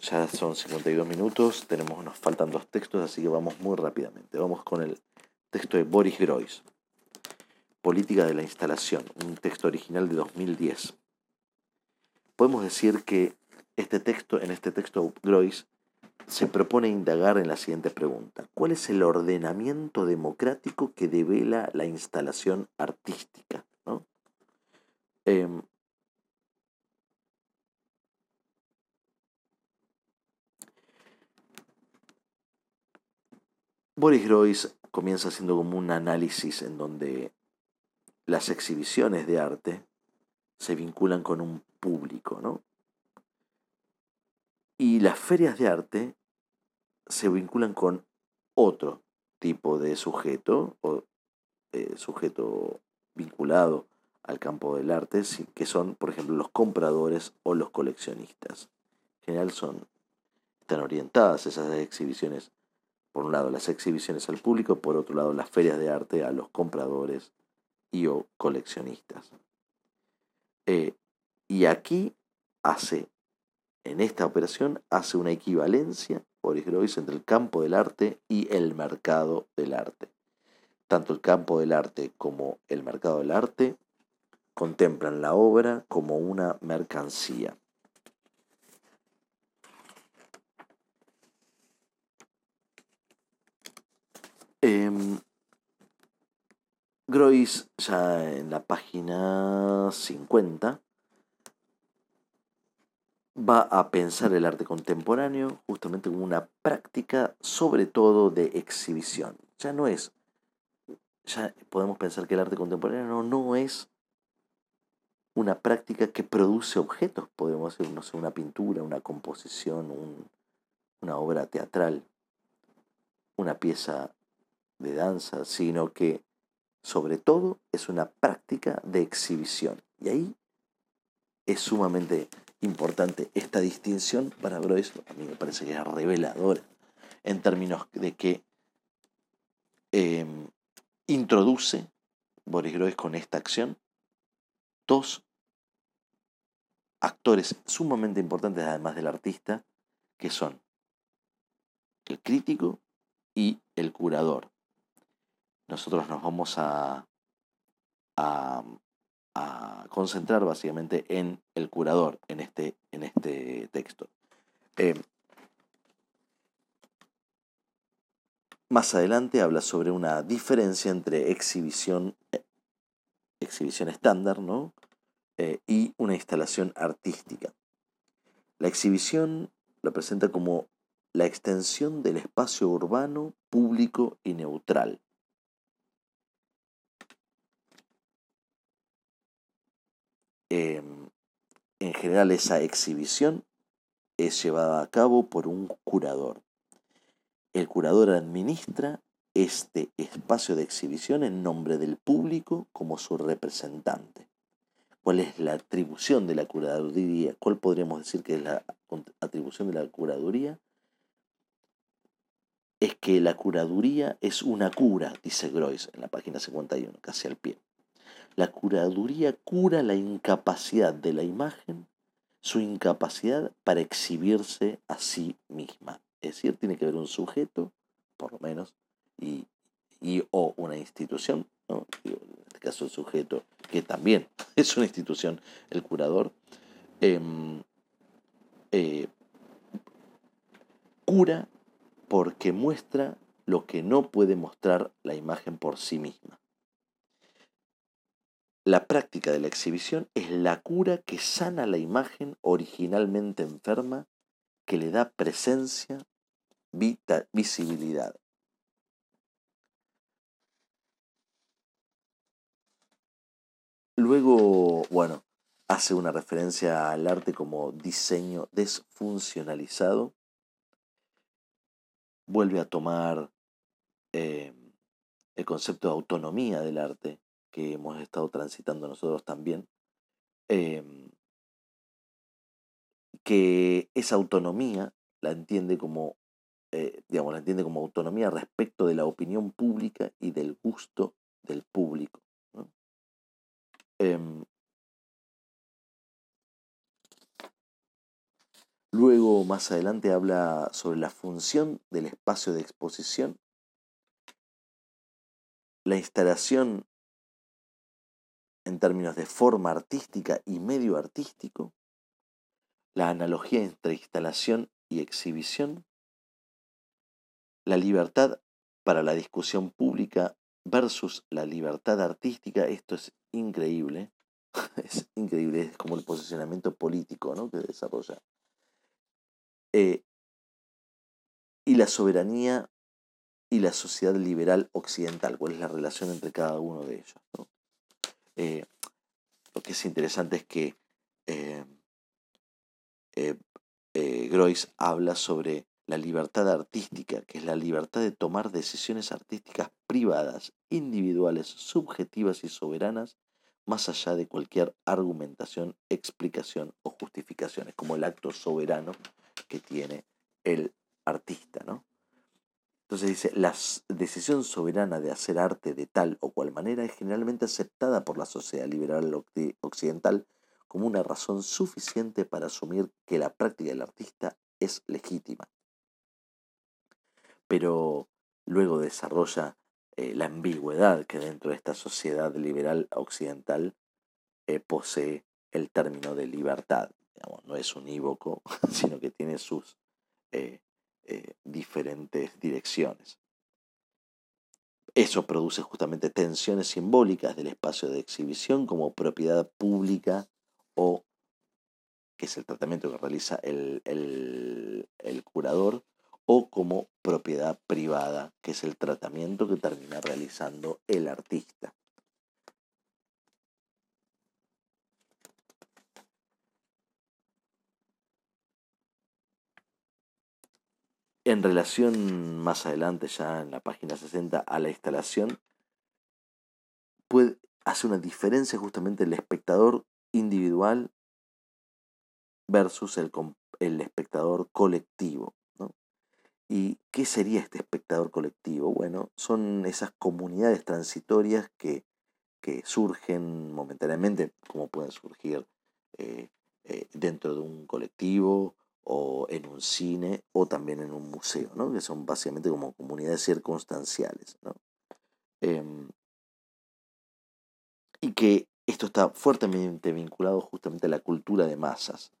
Ya son 52 minutos, tenemos, nos faltan dos textos, así que vamos muy rápidamente. Vamos con el texto de Boris Groys. Política de la instalación, un texto original de 2010. Podemos decir que este texto, en este texto Groys se propone indagar en la siguiente pregunta. ¿Cuál es el ordenamiento democrático que devela la instalación artística? Em, Boris Groys comienza haciendo como un análisis en donde las exhibiciones de arte se vinculan con un público, ¿no? Y las ferias de arte se vinculan con otro tipo de sujeto, o eh, sujeto vinculado al campo del arte, que son, por ejemplo, los compradores o los coleccionistas. En general son, están orientadas esas exhibiciones, por un lado las exhibiciones al público, por otro lado las ferias de arte a los compradores y o coleccionistas. Eh, y aquí hace, en esta operación, hace una equivalencia, Boris Groys, entre el campo del arte y el mercado del arte. Tanto el campo del arte como el mercado del arte contemplan la obra como una mercancía. Grois ya en la página 50 va a pensar el arte contemporáneo justamente como una práctica sobre todo de exhibición. Ya no es, ya podemos pensar que el arte contemporáneo no es una práctica que produce objetos, podemos decir, no sé, una pintura, una composición, una obra teatral, una pieza de danza, sino que sobre todo es una práctica de exhibición. Y ahí es sumamente importante esta distinción para Groys, a mí me parece que es reveladora en términos de que em, introduce Boris Groys con esta acción dos actores sumamente importantes además del artista, que son el crítico y el curador. Nosotros nos vamos a, concentrar básicamente en el curador en este, en este texto. Eh, más adelante habla sobre una diferencia entre exhibición, eh, exhibición estándar ¿no? Eh, y una instalación artística. La exhibición la presenta como la extensión del espacio urbano, público y neutral. Em, en general esa exhibición es llevada a cabo por un curador. El curador administra este espacio de exhibición en nombre del público como su representante. ¿Cuál es la atribución de la curaduría? ¿Cuál podríamos decir que es la atribución de la curaduría? es que la curaduría es una cura, dice Groys en la página 51, casi al pie. La curaduría cura la incapacidad de la imagen, su incapacidad para exhibirse a sí misma. Es decir, tiene que haber un sujeto, por lo menos, y, o una institución, en este caso el sujeto, que también es una institución, el curador, em, eh, cura porque muestra lo que no puede mostrar la imagen por sí misma. La práctica de la exhibición es la cura que sana la imagen originalmente enferma, que le da presencia, visibilidad. Luego, bueno, hace una referencia al arte como diseño desfuncionalizado vuelve a tomar eh, el concepto de autonomía del arte que hemos estado transitando nosotros también, em, que esa autonomía la entiende como, eh, digamos, la entiende como autonomía respecto de la opinión pública y del gusto del público. Em, Luego, más adelante, habla sobre la función del espacio de exposición, la instalación en términos de forma artística y medio artístico, la analogía entre instalación y exhibición, la libertad para la discusión pública versus la libertad artística, esto es increíble, es increíble, es como el posicionamiento político ¿no? que desarrolla eh, y la soberanía y la sociedad liberal occidental, cuál es la relación entre cada uno de ellos. Eh, lo que es interesante es que eh, Groys habla sobre la libertad artística, que es la libertad de tomar decisiones artísticas privadas, individuales, subjetivas y soberanas, más allá de cualquier argumentación, explicación o justificación. Es como el acto soberano que tiene el artista, ¿no? Entonces dice, la decisión soberana de hacer arte de tal o cual manera es generalmente aceptada por la sociedad liberal occidental como una razón suficiente para asumir que la práctica del artista es legítima. Pero luego desarrolla eh, la ambigüedad que dentro de esta sociedad liberal occidental eh, posee el término de libertad no es unívoco, sino que tiene sus eh, eh, diferentes direcciones. Eso produce justamente tensiones simbólicas del espacio de exhibición como propiedad pública o, que es el tratamiento que realiza el, el curador, o como propiedad privada, que es el tratamiento que termina realizando el artista. En relación más adelante, ya en la página 60, a la instalación, puede, hace una diferencia justamente el espectador individual versus el, el espectador colectivo. ¿Y qué sería este espectador colectivo? Bueno, son esas comunidades transitorias que, que surgen momentáneamente, como pueden surgir eh, eh, dentro de un colectivo o en un cine o también en un museo, ¿no? que son básicamente como comunidades circunstanciales. Em, y que esto está fuertemente vinculado justamente a la cultura de masas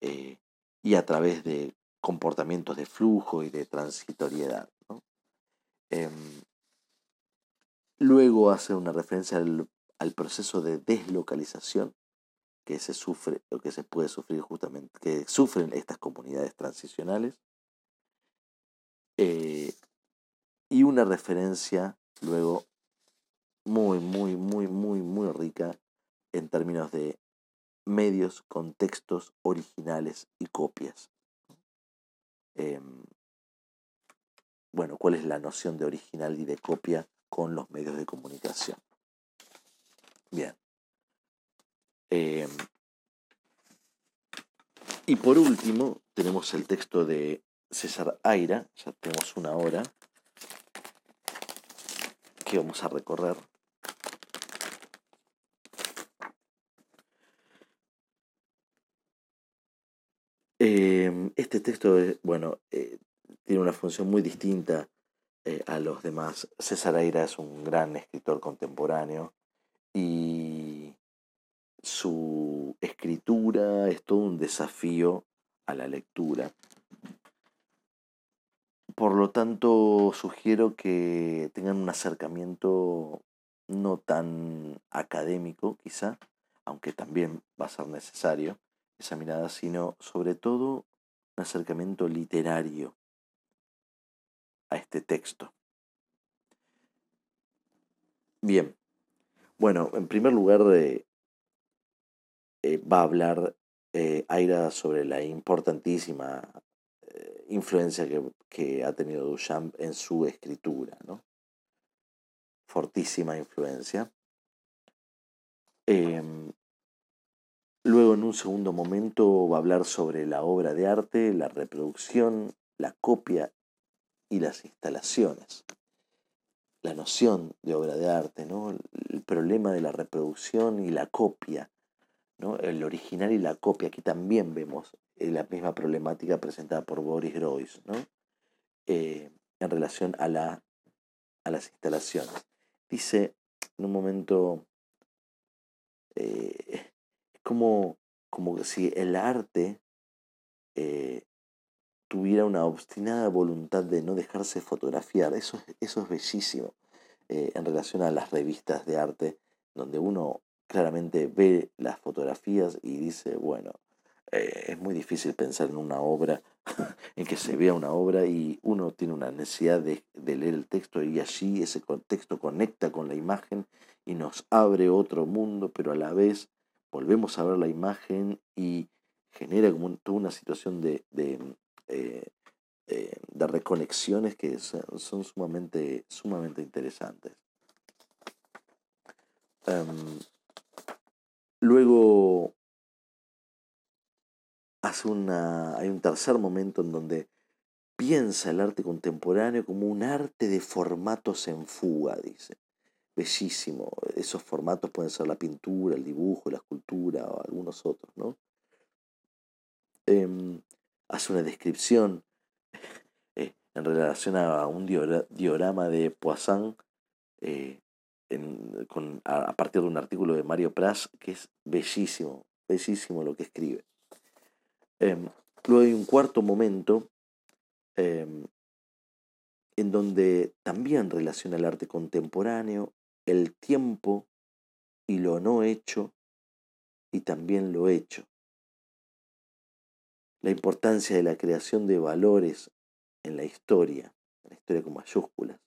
eh, y a través de comportamientos de flujo y de transitoriedad. Em, luego hace una referencia al, proceso de deslocalización que se sufre o que se puede sufrir justamente, que sufren estas comunidades transicionales. Eh, y una referencia luego muy, muy, muy, muy, muy rica en términos de medios, contextos originales y copias. Em, bueno, cuál es la noción de original y de copia con los medios de comunicación. Bien. Em, y por último, tenemos el texto de César Aira, ya tenemos una hora que vamos a recorrer. Em, este texto, bueno, eh, tiene una función muy distinta eh, a los demás. César Aira es un gran escritor contemporáneo y su escritura es todo un desafío a la lectura. Por lo tanto, sugiero que tengan un acercamiento no tan académico, quizá, aunque también va a ser necesario, esa mirada, sino sobre todo un acercamiento literario a este texto. Bien, bueno, en primer lugar eh, eh, va a hablar eh, Aira sobre la importantísima influencia que, ha tenido Duchamp en su escritura, ¿no? Fortísima influencia. Em, Luego, en un segundo momento, va a hablar sobre la obra de arte, la reproducción, la copia y las instalaciones. La noción de obra de arte, ¿no? el problema de la reproducción y la copia, ¿no? el original y la copia. Aquí también vemos eh, la misma problemática presentada por Boris Groys ¿no? Eh, en relación a, la, a las instalaciones. Dice en un momento, eh, como, como si el arte eh, tuviera una obstinada voluntad de no dejarse fotografiar. Eso, eso es bellísimo en relación a las revistas de arte, donde uno claramente ve las fotografías y dice, bueno, eh, es muy difícil pensar en una obra, en que se vea una obra y uno tiene una necesidad de, de, leer el texto y allí ese contexto conecta con la imagen y nos abre otro mundo, pero a la vez volvemos a ver la imagen y genera como toda una situación de, de, eh, eh, reconexiones que son, sumamente, sumamente interesantes. Em, luego hace una, hay un tercer momento en donde piensa el arte contemporáneo como un arte de formatos en fuga, dice bellísimo. Esos formatos pueden ser la pintura, el dibujo, la escultura o algunos otros, ¿no? Em, hace una descripción eh, en relación a un diorama de Poisson eh, con, a, partir de un artículo de Mario Pras que es bellísimo, bellísimo lo que escribe. Em, luego hay un cuarto momento em, en donde también relaciona el arte contemporáneo el tiempo y lo no hecho y también lo hecho. La importancia de la creación de valores en la historia, en la historia con mayúsculas.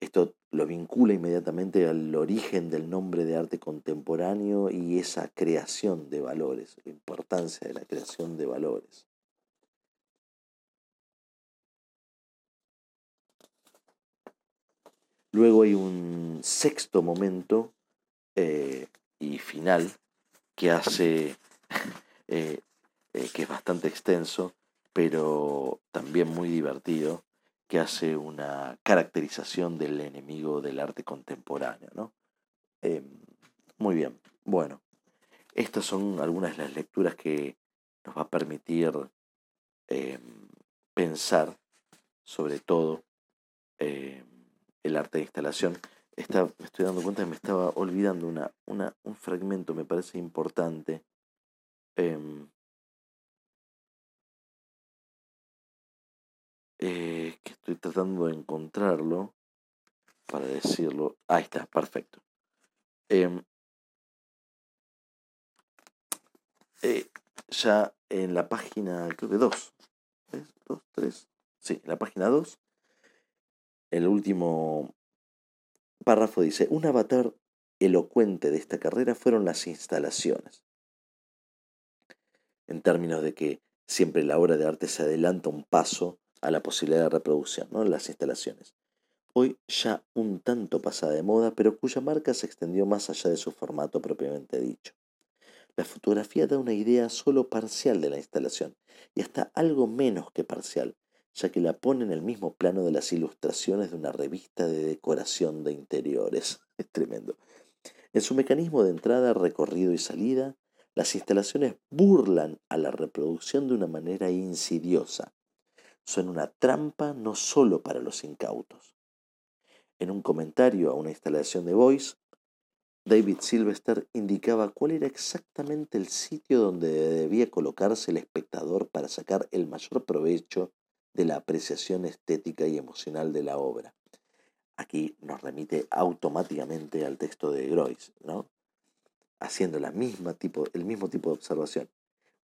Esto lo vincula inmediatamente al origen del nombre de arte contemporáneo y esa creación de valores, la importancia de la creación de valores. Luego hay un sexto momento eh, y final que hace, eh, eh, que es bastante extenso, pero también muy divertido, que hace una caracterización del enemigo del arte contemporáneo. ¿no? Em, muy bien, bueno, estas son algunas de las lecturas que nos va a permitir em, pensar sobre todo em, el arte de instalación. me estoy dando cuenta que me estaba olvidando una, un fragmento, me parece importante. Eh, estoy tratando de encontrarlo para decirlo. Ahí está, perfecto. Em, eh, ya en la página, creo que 2, ¿2, 3? Sí, en la página 2, el último párrafo dice, un avatar elocuente de esta carrera fueron las instalaciones. En términos de que siempre la obra de arte se adelanta un paso a la posibilidad de reproducción, ¿no? las instalaciones. Hoy ya un tanto pasada de moda, pero cuya marca se extendió más allá de su formato propiamente dicho. La fotografía da una idea solo parcial de la instalación, y hasta algo menos que parcial, ya que la pone en el mismo plano de las ilustraciones de una revista de decoración de interiores. Es tremendo. En su mecanismo de entrada, recorrido y salida, las instalaciones burlan a la reproducción de una manera insidiosa, son una trampa no solo para los incautos. En un comentario a una instalación de Voice, David Sylvester indicaba cuál era exactamente el sitio donde debía colocarse el espectador para sacar el mayor provecho de la apreciación estética y emocional de la obra. Aquí nos remite automáticamente al texto de Groys, ¿no? haciendo la misma tipo, el mismo tipo de observación.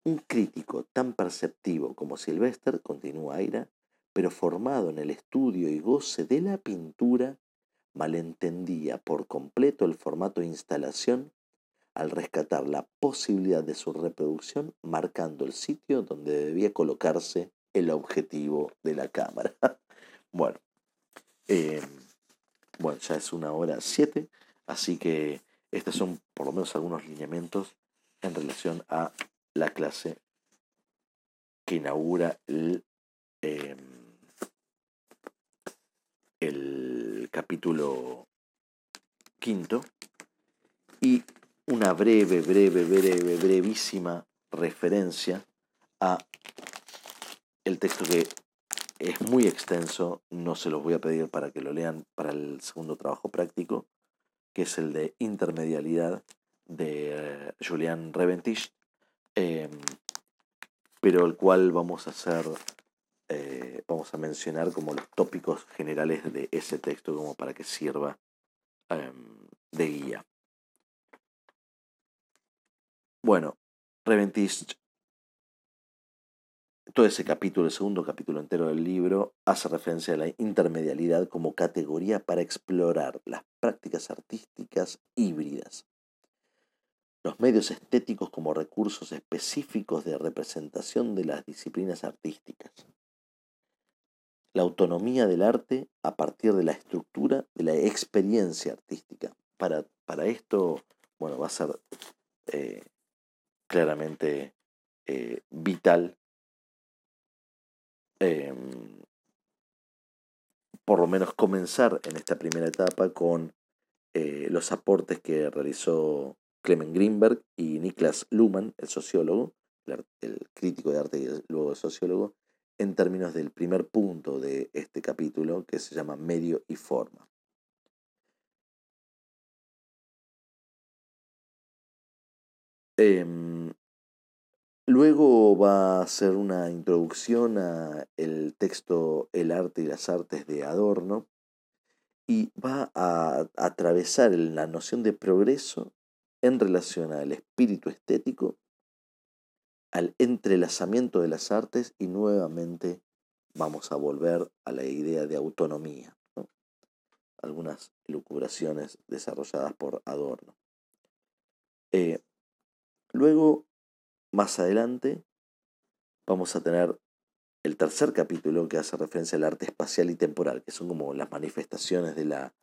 Un crítico tan perceptivo como Sylvester, continúa Aira, pero formado en el estudio y goce de la pintura, malentendía por completo el formato de instalación al rescatar la posibilidad de su reproducción marcando el sitio donde debía colocarse el objetivo de la cámara. bueno, eh, bueno, ya es una hora siete, así que estos son por lo menos algunos lineamientos en relación a la clase que inaugura el, em, el capítulo quinto y una breve, breve, breve, brevísima referencia a el texto que es muy extenso, no se los voy a pedir para que lo lean para el segundo trabajo práctico, que es el de intermedialidad de eh, Julian Reventich, Em, pero el cual vamos a hacer, eh, vamos a mencionar como los tópicos generales de ese texto como para que sirva em, de guía. Bueno, Reventist, todo ese capítulo, el segundo capítulo entero del libro, hace referencia a la intermedialidad como categoría para explorar las prácticas artísticas híbridas los medios estéticos como recursos específicos de representación de las disciplinas artísticas. La autonomía del arte a partir de la estructura de la experiencia artística. Para, para esto, bueno, va a ser eh, claramente eh, vital em, por lo menos comenzar en esta primera etapa con eh, los aportes que realizó Clement Greenberg y Niklas Luhmann, el sociólogo, el, crítico de arte y luego el sociólogo, en términos del primer punto de este capítulo que se llama medio y forma. Em, luego va a hacer una introducción a el texto El arte y las artes de Adorno y va a atravesar la noción de progreso en relación al espíritu estético, al entrelazamiento de las artes y nuevamente vamos a volver a la idea de autonomía. Algunas elucubraciones desarrolladas por Adorno. Eh, luego, más adelante, vamos a tener el tercer capítulo que hace referencia al arte espacial y temporal, que son como las manifestaciones de la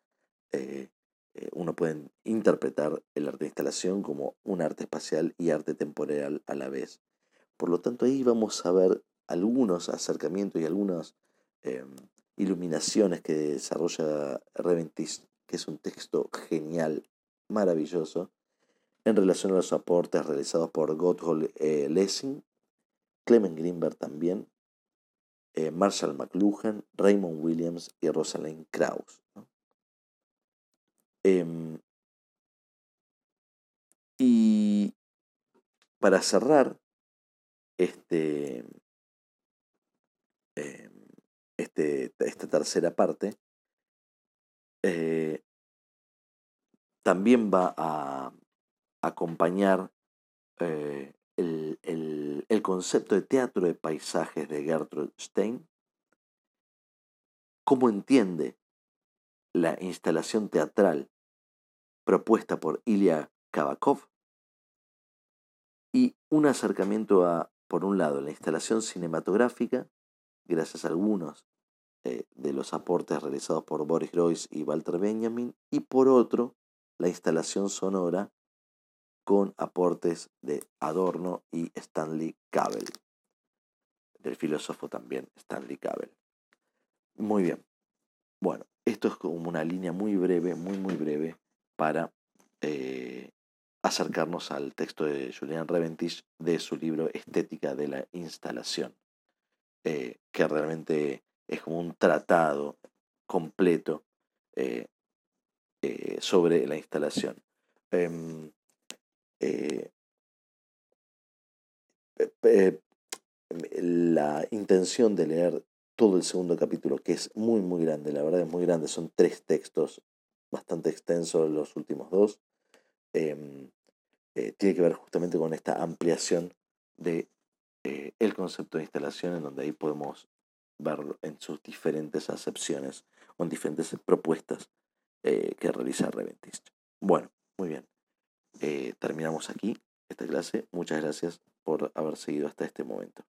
uno puede interpretar el arte de instalación como un arte espacial y arte temporal a la vez. Por lo tanto, ahí vamos a ver algunos acercamientos y algunas em, iluminaciones que desarrolla Reventis, que es un texto genial, maravilloso, en relación a los aportes realizados por Gotthold eh, Lessing, Clement Greenberg también, eh, Marshall McLuhan, Raymond Williams y Rosalind Krauss. Em, y para cerrar este, em, este, esta tercera parte, eh, también va a acompañar eh, el, el, concepto de teatro de paisajes de Gertrude Stein, cómo entiende la instalación teatral propuesta por Ilya Kabakov y un acercamiento a, por un lado, la instalación cinematográfica, gracias a algunos de los aportes realizados por Boris Groys y Walter Benjamin, y por otro, la instalación sonora con aportes de Adorno y Stanley Cavell, del filósofo también Stanley Cavell. Muy bien. Bueno, esto es como una línea muy breve, muy, muy breve, para eh, acercarnos al texto de Julian Reventich de su libro Estética de la Instalación, eh, que realmente es como un tratado completo eh, sobre la instalación. Em, la intención de leer todo el segundo capítulo, que es muy, muy grande, la verdad es muy grande, son tres textos bastante extensos los últimos dos, em, eh, tiene que ver justamente con esta ampliación de eh, concepto de instalación, en donde ahí podemos verlo en sus diferentes acepciones o en diferentes propuestas eh, que realiza Reventist. Bueno, muy bien. terminamos aquí esta clase. Muchas gracias por haber seguido hasta este momento.